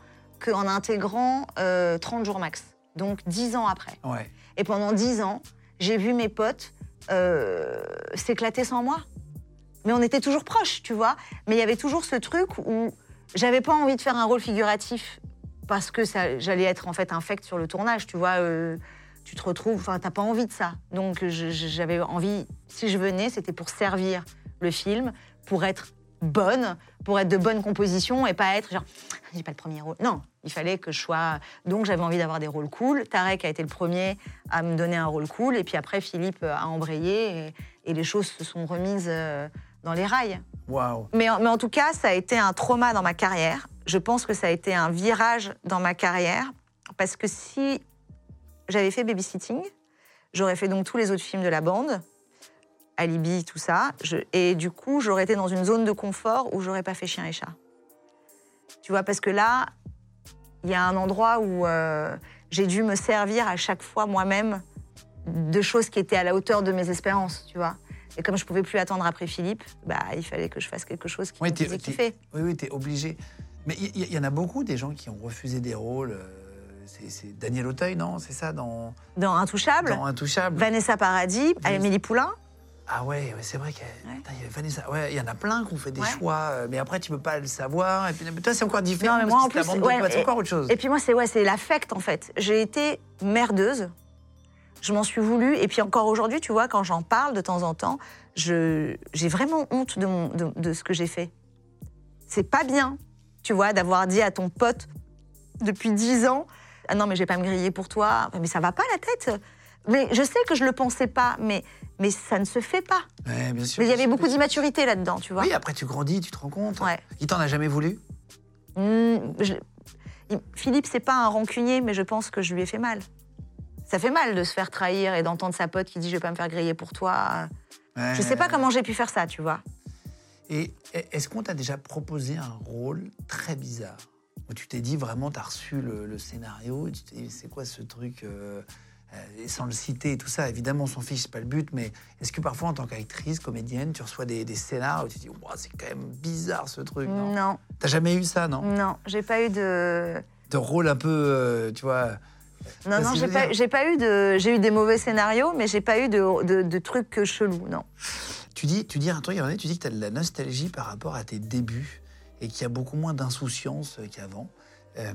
qu'en intégrant euh, 30 jours max. Donc 10 ans après. Ouais. Et pendant 10 ans, j'ai vu mes potes euh, s'éclater sans moi. Mais on était toujours proches, tu vois. Mais il y avait toujours ce truc où j'avais pas envie de faire un rôle figuratif parce que j'allais être en fait infecte sur le tournage, tu vois. euh, tu te retrouves, enfin, t'as pas envie de ça. Donc j'avais envie, si je venais, c'était pour servir le film, pour être bonne pour être de bonne composition et pas être genre j'ai pas le premier rôle. Non, il fallait que je sois. Donc j'avais envie d'avoir des rôles cool. Tarek a été le premier à me donner un rôle cool et puis après Philippe a embrayé et, et les choses se sont remises euh, dans les rails. Waouh. Mais, en- mais en tout cas, ça a été un trauma dans ma carrière. Je pense que ça a été un virage dans ma carrière parce que si j'avais fait babysitting, j'aurais fait donc tous les autres films de la bande, Alibi, tout ça, je- et du coup, j'aurais été dans une zone de confort où j'aurais pas fait chien et chat. Tu vois, parce que là, il y a un endroit où euh, j'ai dû me servir à chaque fois moi-même de choses qui étaient à la hauteur de mes espérances, tu vois. Et comme je pouvais plus attendre après Philippe, bah, il fallait que je fasse quelque chose qui Ouais, me faisait kiffer. Oui, oui, t'es obligé. Mais il y, en a beaucoup des gens qui ont refusé des rôles. euh, c'est- Daniel Auteuil, non C'est ça dans, Dans Intouchable, dans Intouchable Vanessa Paradis. Amélie Poulain. Ah ouais, ouais, c'est vrai qu'il y, Ouais. Y avait Vanessa. Ouais, il y en a plein qui ont fait des Ouais. choix, euh, mais après tu peux pas le savoir. Et puis toi, c'est encore différent. Non, mais moi, en plus, c'est encore autre chose. Et puis moi, c'est ouais, c'est l'affect en fait. J'ai été merdeuse. Je m'en suis voulu. Et puis encore aujourd'hui, tu vois, quand j'en parle de temps en temps, je, j'ai vraiment honte de, mon, de, de ce que j'ai fait. C'est pas bien, tu vois, d'avoir dit à ton pote depuis dix ans Ah non, mais je vais pas me griller pour toi. Mais ça va pas la tête. Mais je sais que je le pensais pas, mais, mais ça ne se fait pas. Ouais, bien sûr. Mais il y avait beaucoup d'immaturité là-dedans, tu vois. Oui, après tu grandis, tu te rends compte. Ouais. Il t'en a jamais voulu? Hmm, je- Philippe, c'est pas un rancunier, mais je pense que je lui ai fait mal. Ça fait mal de se faire trahir et d'entendre sa pote qui dit je vais pas me faire griller pour toi. Je sais pas Ouais. comment j'ai pu faire ça, tu vois. Et est-ce qu'on t'a déjà proposé un rôle très bizarre? Où tu t'es dit vraiment, t'as reçu le, le scénario et tu t'es dit, c'est quoi ce truc euh, et sans le citer et tout ça, évidemment, on s'en fiche, c'est pas le but, mais est-ce que parfois, en tant qu'actrice, comédienne, tu reçois des, des scénars où tu te dis, Ouah, c'est quand même bizarre ce truc Non? Non, T'as jamais eu ça, non? Non, j'ai pas eu de. De rôle un peu, euh, tu vois. Non, non, j'ai pas, pas eu de. J'ai eu des mauvais scénarios, mais j'ai pas eu de, de, de trucs chelous, non. Tu dis, tu dis un truc, tu dis que tu as de la nostalgie par rapport à tes débuts et qu'il y a beaucoup moins d'insouciance euh, qu'avant. Euh,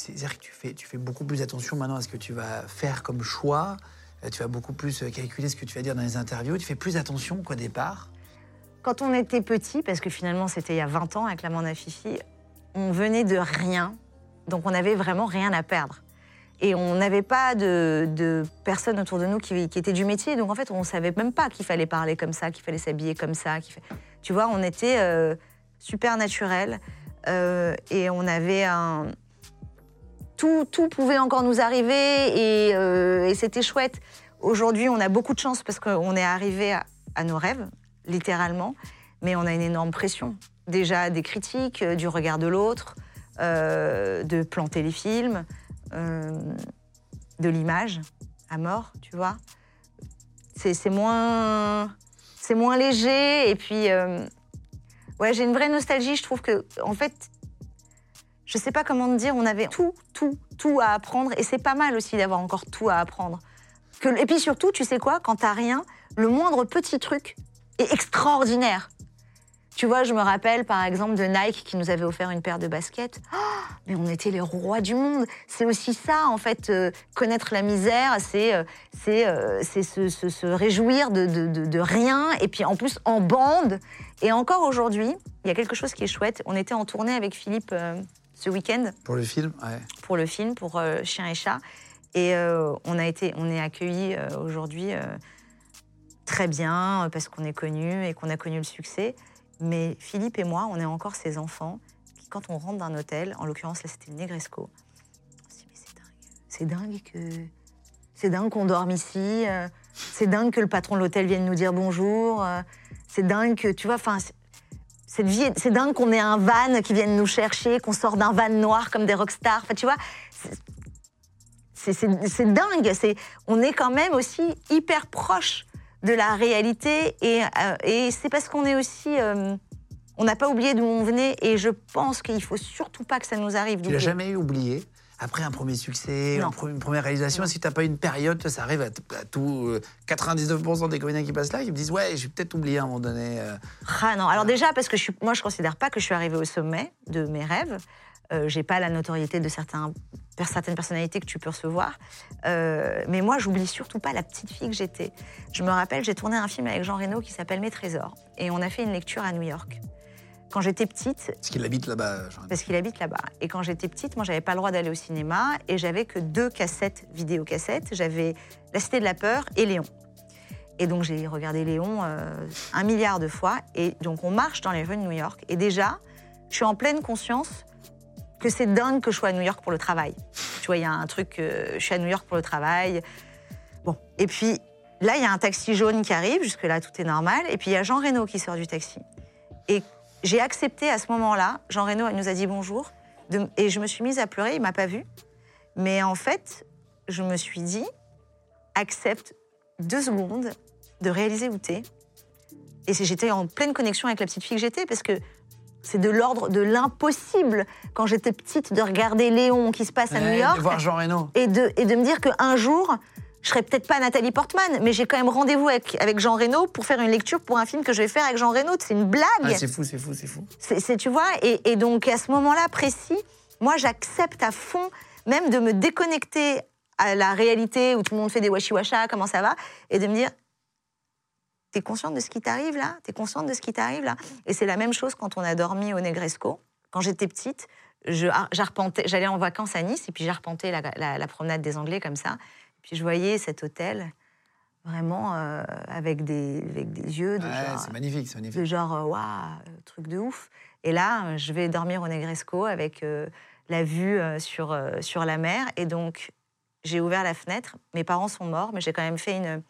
C'est-à-dire que tu fais, beaucoup plus attention maintenant à ce que tu vas faire comme choix. Euh, Tu vas beaucoup plus euh, calculer ce que tu vas dire dans les interviews. Tu fais plus attention qu'au départ. Quand on était petit, parce que finalement c'était il y a 20 ans avec la Manda Fifi, on venait de rien, donc on n'avait vraiment rien à perdre. Et on n'avait pas de, personnes autour de nous qui, étaient du métier, donc en fait on ne savait même pas qu'il fallait parler comme ça, qu'il fallait s'habiller comme ça. Tu vois, on était euh, super naturel et on avait un... Tout, pouvait encore nous arriver et, euh, et c'était chouette. Aujourd'hui, on a beaucoup de chance parce qu'on est arrivé à, nos rêves, littéralement, mais on a une énorme pression. Déjà des critiques, euh, du regard de l'autre, euh, de planter les films, de l'image à mort, tu vois. C'est moins, moins léger et puis, ouais, j'ai une vraie nostalgie. Je trouve que, en fait, je sais pas comment te dire, on avait tout, tout, tout à apprendre et c'est pas mal aussi d'avoir encore tout à apprendre. Et puis surtout, tu sais quoi, quand t'as rien, le moindre petit truc est extraordinaire. Tu vois, je me rappelle par exemple de Nike qui nous avait offert une paire de baskets. Ah, mais on était les rois du monde. C'est aussi ça, en fait, euh, connaître la misère, c'est euh, euh, se, se- réjouir de, de- de- de rien, et puis en plus en bande. Et encore aujourd'hui, il y a quelque chose qui est chouette. On était en tournée avec Philippe euh, ce week-end Pour le film, ouais. pour le film, pour euh, Chien et Chat. Et euh, on a été, on est accueillis euh, aujourd'hui très bien parce qu'on est connus et qu'on a connu le succès. Mais Philippe et moi, on est encore ces enfants qui, quand on rentre d'un hôtel, en l'occurrence là c'était le Negresco, on se dit mais c'est dingue, c'est dingue que c'est dingue qu'on dorme ici, c'est dingue que le patron de l'hôtel vienne nous dire bonjour, c'est dingue que tu vois, enfin cette vie, est- c'est dingue qu'on ait un van qui vienne nous chercher, qu'on sort d'un van noir comme des rockstars. Enfin, tu vois, c'est- dingue. C'est, on est quand même aussi hyper proche de la réalité et, euh, et c'est parce qu'on est aussi, euh, on n'a pas oublié d'où on venait et je pense qu'il faut surtout pas que ça nous arrive. Tu l'as d'oublier. jamais oublié? Après un premier succès, une première réalisation, est-ce que t'as pas une période, ça arrive à, à tout, euh, 99% des comédiens qui passent là, qui me disent ouais, j'ai peut-être oublié à un moment donné. euh, Ah non, alors déjà parce que je suis, moi je considère pas que je suis arrivée au sommet de mes rêves. Euh, j'ai pas la notoriété de certains, certaines personnalités que tu peux recevoir. Euh, mais moi, j'oublie surtout pas la petite fille que j'étais. Je me rappelle, j'ai tourné un film avec Jean Reno qui s'appelle Mes trésors. Et on a fait une lecture à New York. Quand j'étais petite, Parce qu'il habite là-bas. Jean-René. parce qu'il habite là-bas. Et quand j'étais petite, moi, j'avais pas le droit d'aller au cinéma et j'avais que deux cassettes, vidéocassettes. J'avais La Cité de la Peur et Léon. Et donc, j'ai regardé Léon euh, un milliard de fois. Et donc, on marche dans les rues de New York. Et déjà, je suis en pleine conscience que c'est dingue que je sois à New York pour le travail. Tu vois, il y a un truc, euh, je suis à New York pour le travail. Bon. Et puis, là, il y a un taxi jaune qui arrive. Jusque-là, tout est normal. Et puis, il y a Jean Reno qui sort du taxi. Et j'ai accepté à ce moment-là, Jean Reno nous a dit bonjour, de- et je me suis mise à pleurer, il m'a pas vue. Mais en fait, je me suis dit, accepte deux secondes de réaliser où t'es. Et j'étais en pleine connexion avec la petite fille que j'étais, parce que c'est de l'ordre de l'impossible, quand j'étais petite, de regarder Léon qui se passe à Ouais, New York de voir Jean Reno. et de, et de me dire qu'un jour, je serai peut-être pas Nathalie Portman, mais j'ai quand même rendez-vous avec, avec Jean Reno pour faire une lecture pour un film que je vais faire avec Jean Reno. C'est une blague. Ah, c'est fou, c'est fou, c'est fou. C'est, tu vois, et, et donc à ce moment-là précis, moi j'accepte à fond même de me déconnecter à la réalité où tout le monde fait des washi-washa, comment ça va, et de me dire, t'es consciente de ce qui t'arrive là? T'es consciente de ce qui t'arrive là? Et c'est la même chose quand on a dormi au Negresco. Quand j'étais petite, je, j'arpentais- j'allais en vacances à Nice et puis j'arpentais la, la- la promenade des Anglais comme ça. Puis je voyais cet hôtel vraiment euh, avec, des, avec des yeux de Ouais, genre, c'est magnifique, c'est magnifique. de genre, euh, waouh, euh, truc de ouf. Et là, euh, je vais dormir au Negresco avec euh, la vue euh, sur, euh, sur la mer. Et donc, j'ai ouvert la fenêtre. Mes parents sont morts, mais j'ai quand même fait une,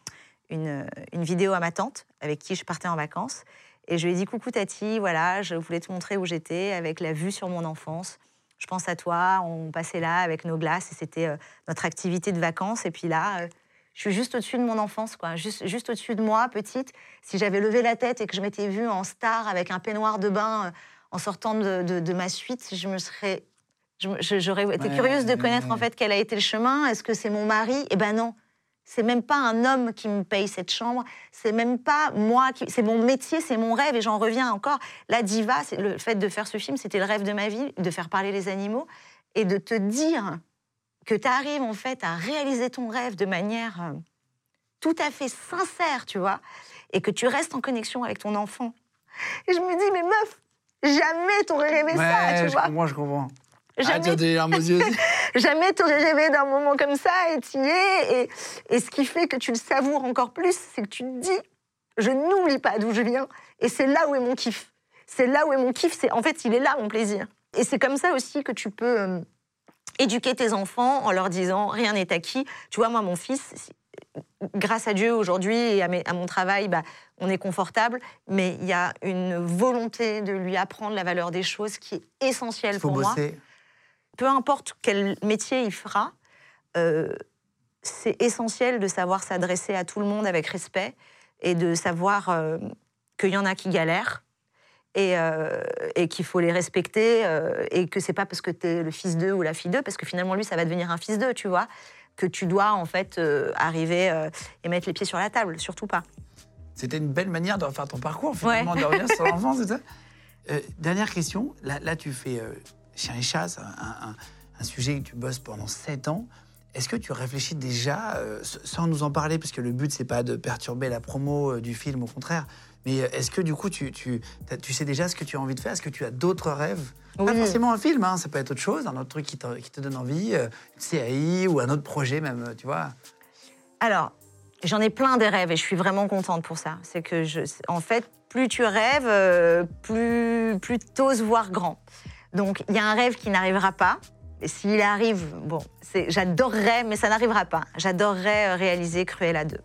une, une vidéo à ma tante avec qui je partais en vacances. Et je lui ai dit Coucou Tati, voilà, je voulais te montrer où j'étais avec la vue sur mon enfance. Je pense à toi, on passait là avec nos glaces et c'était euh, notre activité de vacances. Et puis là, euh, je suis juste au-dessus de mon enfance, quoi. Juste, juste au-dessus de moi, petite. Si j'avais levé la tête et que je m'étais vue en star avec un peignoir de bain euh, en sortant de, de- de ma suite, je me serais. J'aurais été Ouais, curieuse de ouais, connaître ouais. en fait quel a été le chemin. Est-ce que c'est mon mari? Eh ben non. C'est même pas un homme qui me paye cette chambre. C'est même pas moi qui. C'est mon métier, c'est mon rêve. Et j'en reviens encore. La diva, le fait de faire ce film, c'était le rêve de ma vie, de faire parler les animaux et de te dire que tu arrives en fait à réaliser ton rêve de manière euh, tout à fait sincère, tu vois, et que tu restes en connexion avec ton enfant. Et je me dis, mais meuf, jamais t'aurais rêvé ça, tu je vois. comprends, je comprends. Ah, Jamais tu as des larmes aux yeux aussi? Jamais t'aurais rêvé d'un moment comme ça et t'y es. Et, et ce qui fait que tu le savoures encore plus, c'est que tu te dis, je n'oublie pas d'où je viens. Et c'est là où est mon kiff. C'est là où est mon kiff. C'est en fait, il est là mon plaisir. Et c'est comme ça aussi que tu peux euh, éduquer tes enfants en leur disant rien n'est acquis. Tu vois, moi, mon fils, grâce à Dieu aujourd'hui et à, mes- à mon travail, bah, on est confortable, mais il y a une volonté de lui apprendre la valeur des choses qui est essentielle Il faut pour moi bosser. Peu importe quel métier il fera, euh, c'est essentiel de savoir s'adresser à tout le monde avec respect et de savoir euh, qu'il y en a qui galèrent et, euh, et qu'il faut les respecter et que c'est pas parce que tu es le fils d'eux ou la fille d'eux, parce que finalement lui ça va devenir un fils d'eux, tu vois, que tu dois en fait arriver et mettre les pieds sur la table, surtout pas. C'était une belle manière de refaire ton parcours, finalement, de revenir sur l'enfance, Euh, Dernière question. Là, là tu fais euh, Chien et chat, c'est un, un- un sujet que tu bosses pendant 7 ans. Est-ce que tu réfléchis déjà, euh, sans nous en parler, parce que le but, c'est pas de perturber la promo euh, du film, au contraire, mais euh, est-ce que du coup, tu, tu, tu sais déjà ce que tu as envie de faire? Est-ce que tu as d'autres rêves? Pas forcément un film, hein, ça peut être autre chose, un autre truc qui te, qui te donne envie, euh, une série ou un autre projet même, tu vois? Alors, j'en ai plein des rêves et je suis vraiment contente pour ça. C'est que, je, en fait, plus tu rêves, plus, plus t'oses voir grand. Donc, il y a un rêve qui n'arrivera pas. Et s'il arrive, bon, j'adorerais, mais ça n'arrivera pas. J'adorerais euh, réaliser Cruella 2.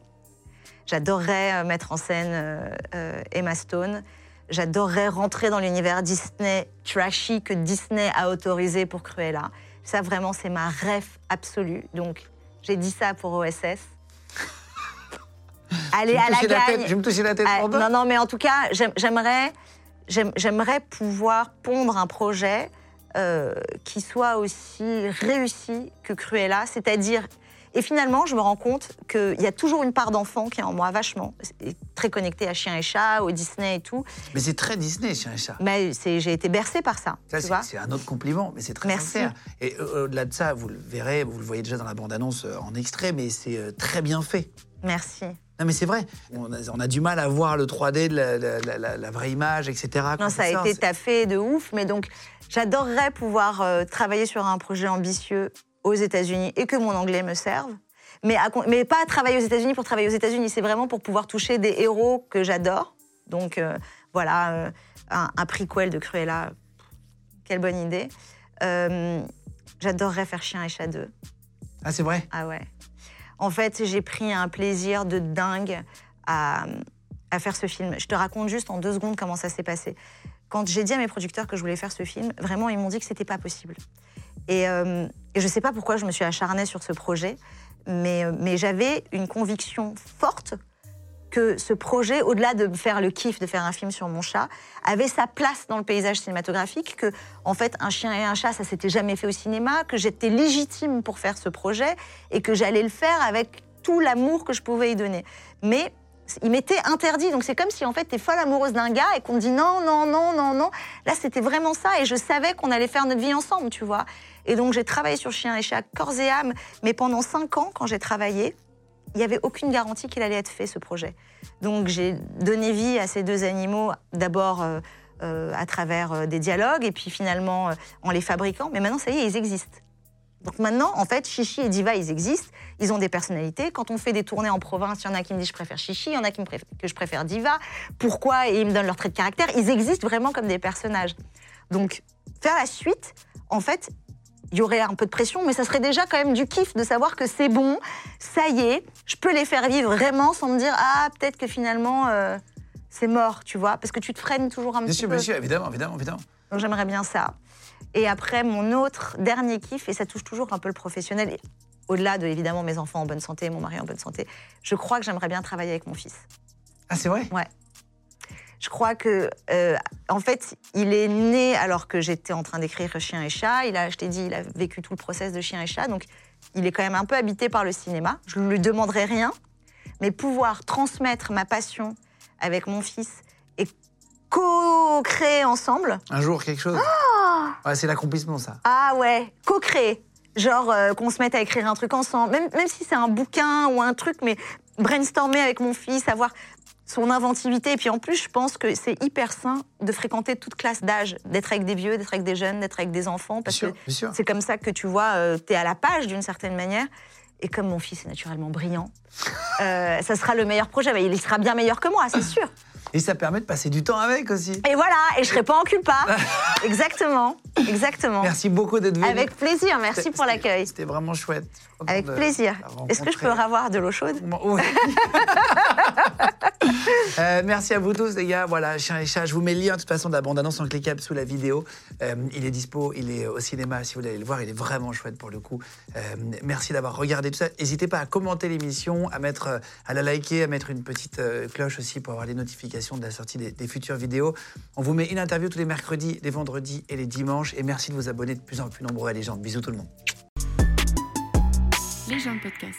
J'adorerais euh, mettre en scène euh, Emma Stone. J'adorerais rentrer dans l'univers Disney trashy que Disney a autorisé pour Cruella. Ça, vraiment, c'est ma rêve absolue. Donc, j'ai dit ça pour OSS. Allez à la gagne. Je vais me toucher la tête Ah, non, non, mais en tout cas, j'aime- j'aimerais, j'aime- j'aimerais pouvoir pondre un projet euh, qui soit aussi réussi que Cruella, c'est-à-dire. Et finalement, je me rends compte qu'il y a toujours une part d'enfant qui est en moi, vachement, très connectée à Chien et Chat, au Disney et tout. Mais c'est très Disney, Chien et chat. Mais j'ai été bercée par ça. Ça, c'est un autre compliment, mais c'est très Merci. sincère. Et euh, au-delà de ça, vous le verrez, vous le voyez déjà dans la bande-annonce euh, en extrait, mais c'est très bien fait. Merci. Non, mais c'est vrai. On a, on a du mal à voir le 3D, de la, la- la- la vraie image, etc. Non, ça a sort. été taffé de ouf, mais donc j'adorerais pouvoir euh, travailler sur un projet ambitieux aux États-Unis et que mon anglais me serve. Mais, à mais pas travailler aux États-Unis pour travailler aux États-Unis, c'est vraiment pour pouvoir toucher des héros que j'adore. Donc euh, voilà, euh, un, un prequel de Cruella, quelle bonne idée. Euh, J'adorerais faire Chien et Chat 2. Ah, c'est vrai? Ah ouais. En fait, j'ai pris un plaisir de dingue à, faire ce film. Je te raconte juste en deux secondes comment ça s'est passé. Quand j'ai dit à mes producteurs que je voulais faire ce film, vraiment, ils m'ont dit que c'était pas possible. Et, euh, et je sais pas pourquoi je me suis acharnée sur ce projet, mais, euh, mais j'avais une conviction forte que ce projet, au-delà de faire le kiff de faire un film sur mon chat, avait sa place dans le paysage cinématographique, que en fait un chien et un chat, ça s'était jamais fait au cinéma, que j'étais légitime pour faire ce projet et que j'allais le faire avec tout l'amour que je pouvais y donner. Mais il m'était interdit, donc c'est comme si en fait t'es folle amoureuse d'un gars et qu'on dit non, non, non, non, non. Là c'était vraiment ça et je savais qu'on allait faire notre vie ensemble, tu vois. Et donc j'ai travaillé sur Chien et Chat corps et âme, mais pendant cinq ans quand j'ai travaillé, il n'y avait aucune garantie qu'il allait être fait, ce projet. Donc j'ai donné vie à ces deux animaux, d'abord euh, euh, à travers euh, des dialogues, et puis finalement en les fabriquant. Mais maintenant, ça y est, ils existent. Donc maintenant, en fait, Chichi et Diva, ils existent, ils ont des personnalités. Quand on fait des tournées en province, il y en a qui me disent je préfère Chichi, il y en a qui me préf- que je préfère Diva. Pourquoi? Et ils me donnent leur trait de caractère. Ils existent vraiment comme des personnages. Donc, faire la suite, en fait, il y aurait un peu de pression, mais ça serait déjà quand même du kiff de savoir que c'est bon, ça y est, je peux les faire vivre vraiment sans me dire ah peut-être que finalement euh, c'est mort, tu vois, parce que tu te freines toujours un Bien petit sûr, peu. bien sûr, évidemment, évidemment, évidemment. Donc j'aimerais bien ça. Et après mon autre dernier kiff et ça touche toujours un peu le professionnel. et Au-delà de évidemment mes enfants en bonne santé, mon mari en bonne santé, je crois que j'aimerais bien travailler avec mon fils. Ah, c'est vrai? Ouais. Je crois que, euh, en fait, il est né alors que j'étais en train d'écrire Chien et Chat. Il a, je t'ai dit, il a vécu tout le process de Chien et Chat, donc il est quand même un peu habité par le cinéma. Je ne lui demanderai rien, mais pouvoir transmettre ma passion avec mon fils et co-créer ensemble. Un jour, quelque chose Ah Ouais, c'est l'accomplissement, ça. Ah ouais, co-créer. Genre euh, qu'on se mette à écrire un truc ensemble, même, même si c'est un bouquin ou un truc, mais brainstormer avec mon fils, avoir son inventivité. Et puis en plus, je pense que c'est hyper sain de fréquenter toute classe d'âge, d'être avec des vieux, d'être avec des jeunes, d'être avec des enfants, parce que bien sûr. c'est comme ça que tu vois, tu es à la page d'une certaine manière. Et comme mon fils est naturellement brillant, euh, ça sera le meilleur projet. Mais il sera bien meilleur que moi, c'est sûr. Et ça permet de passer du temps avec aussi. Et voilà, et je serai pas en culpa. exactement, exactement. Merci beaucoup d'être venu. Avec plaisir, merci pour l'accueil. C'était vraiment chouette. Avec plaisir. la Est-ce que je peux avoir de l'eau chaude? Oui. Euh, merci à vous tous, les gars. Voilà, Chien et Chat. Je vous mets le lien, de toute façon, de la bande-annonce en cliquable sous la vidéo. Euh, il est dispo, il est au cinéma. Si vous voulez aller le voir, il est vraiment chouette pour le coup. Euh, merci d'avoir regardé tout ça. N'hésitez pas à commenter l'émission, à mettre, à la liker, à mettre une petite cloche aussi pour avoir les notifications de la sortie des, futures vidéos. On vous met une interview tous les mercredis, les vendredis et les dimanches. Et merci de vous abonner de plus en plus nombreux à Légende. Bisous tout le monde. Les gens de podcast.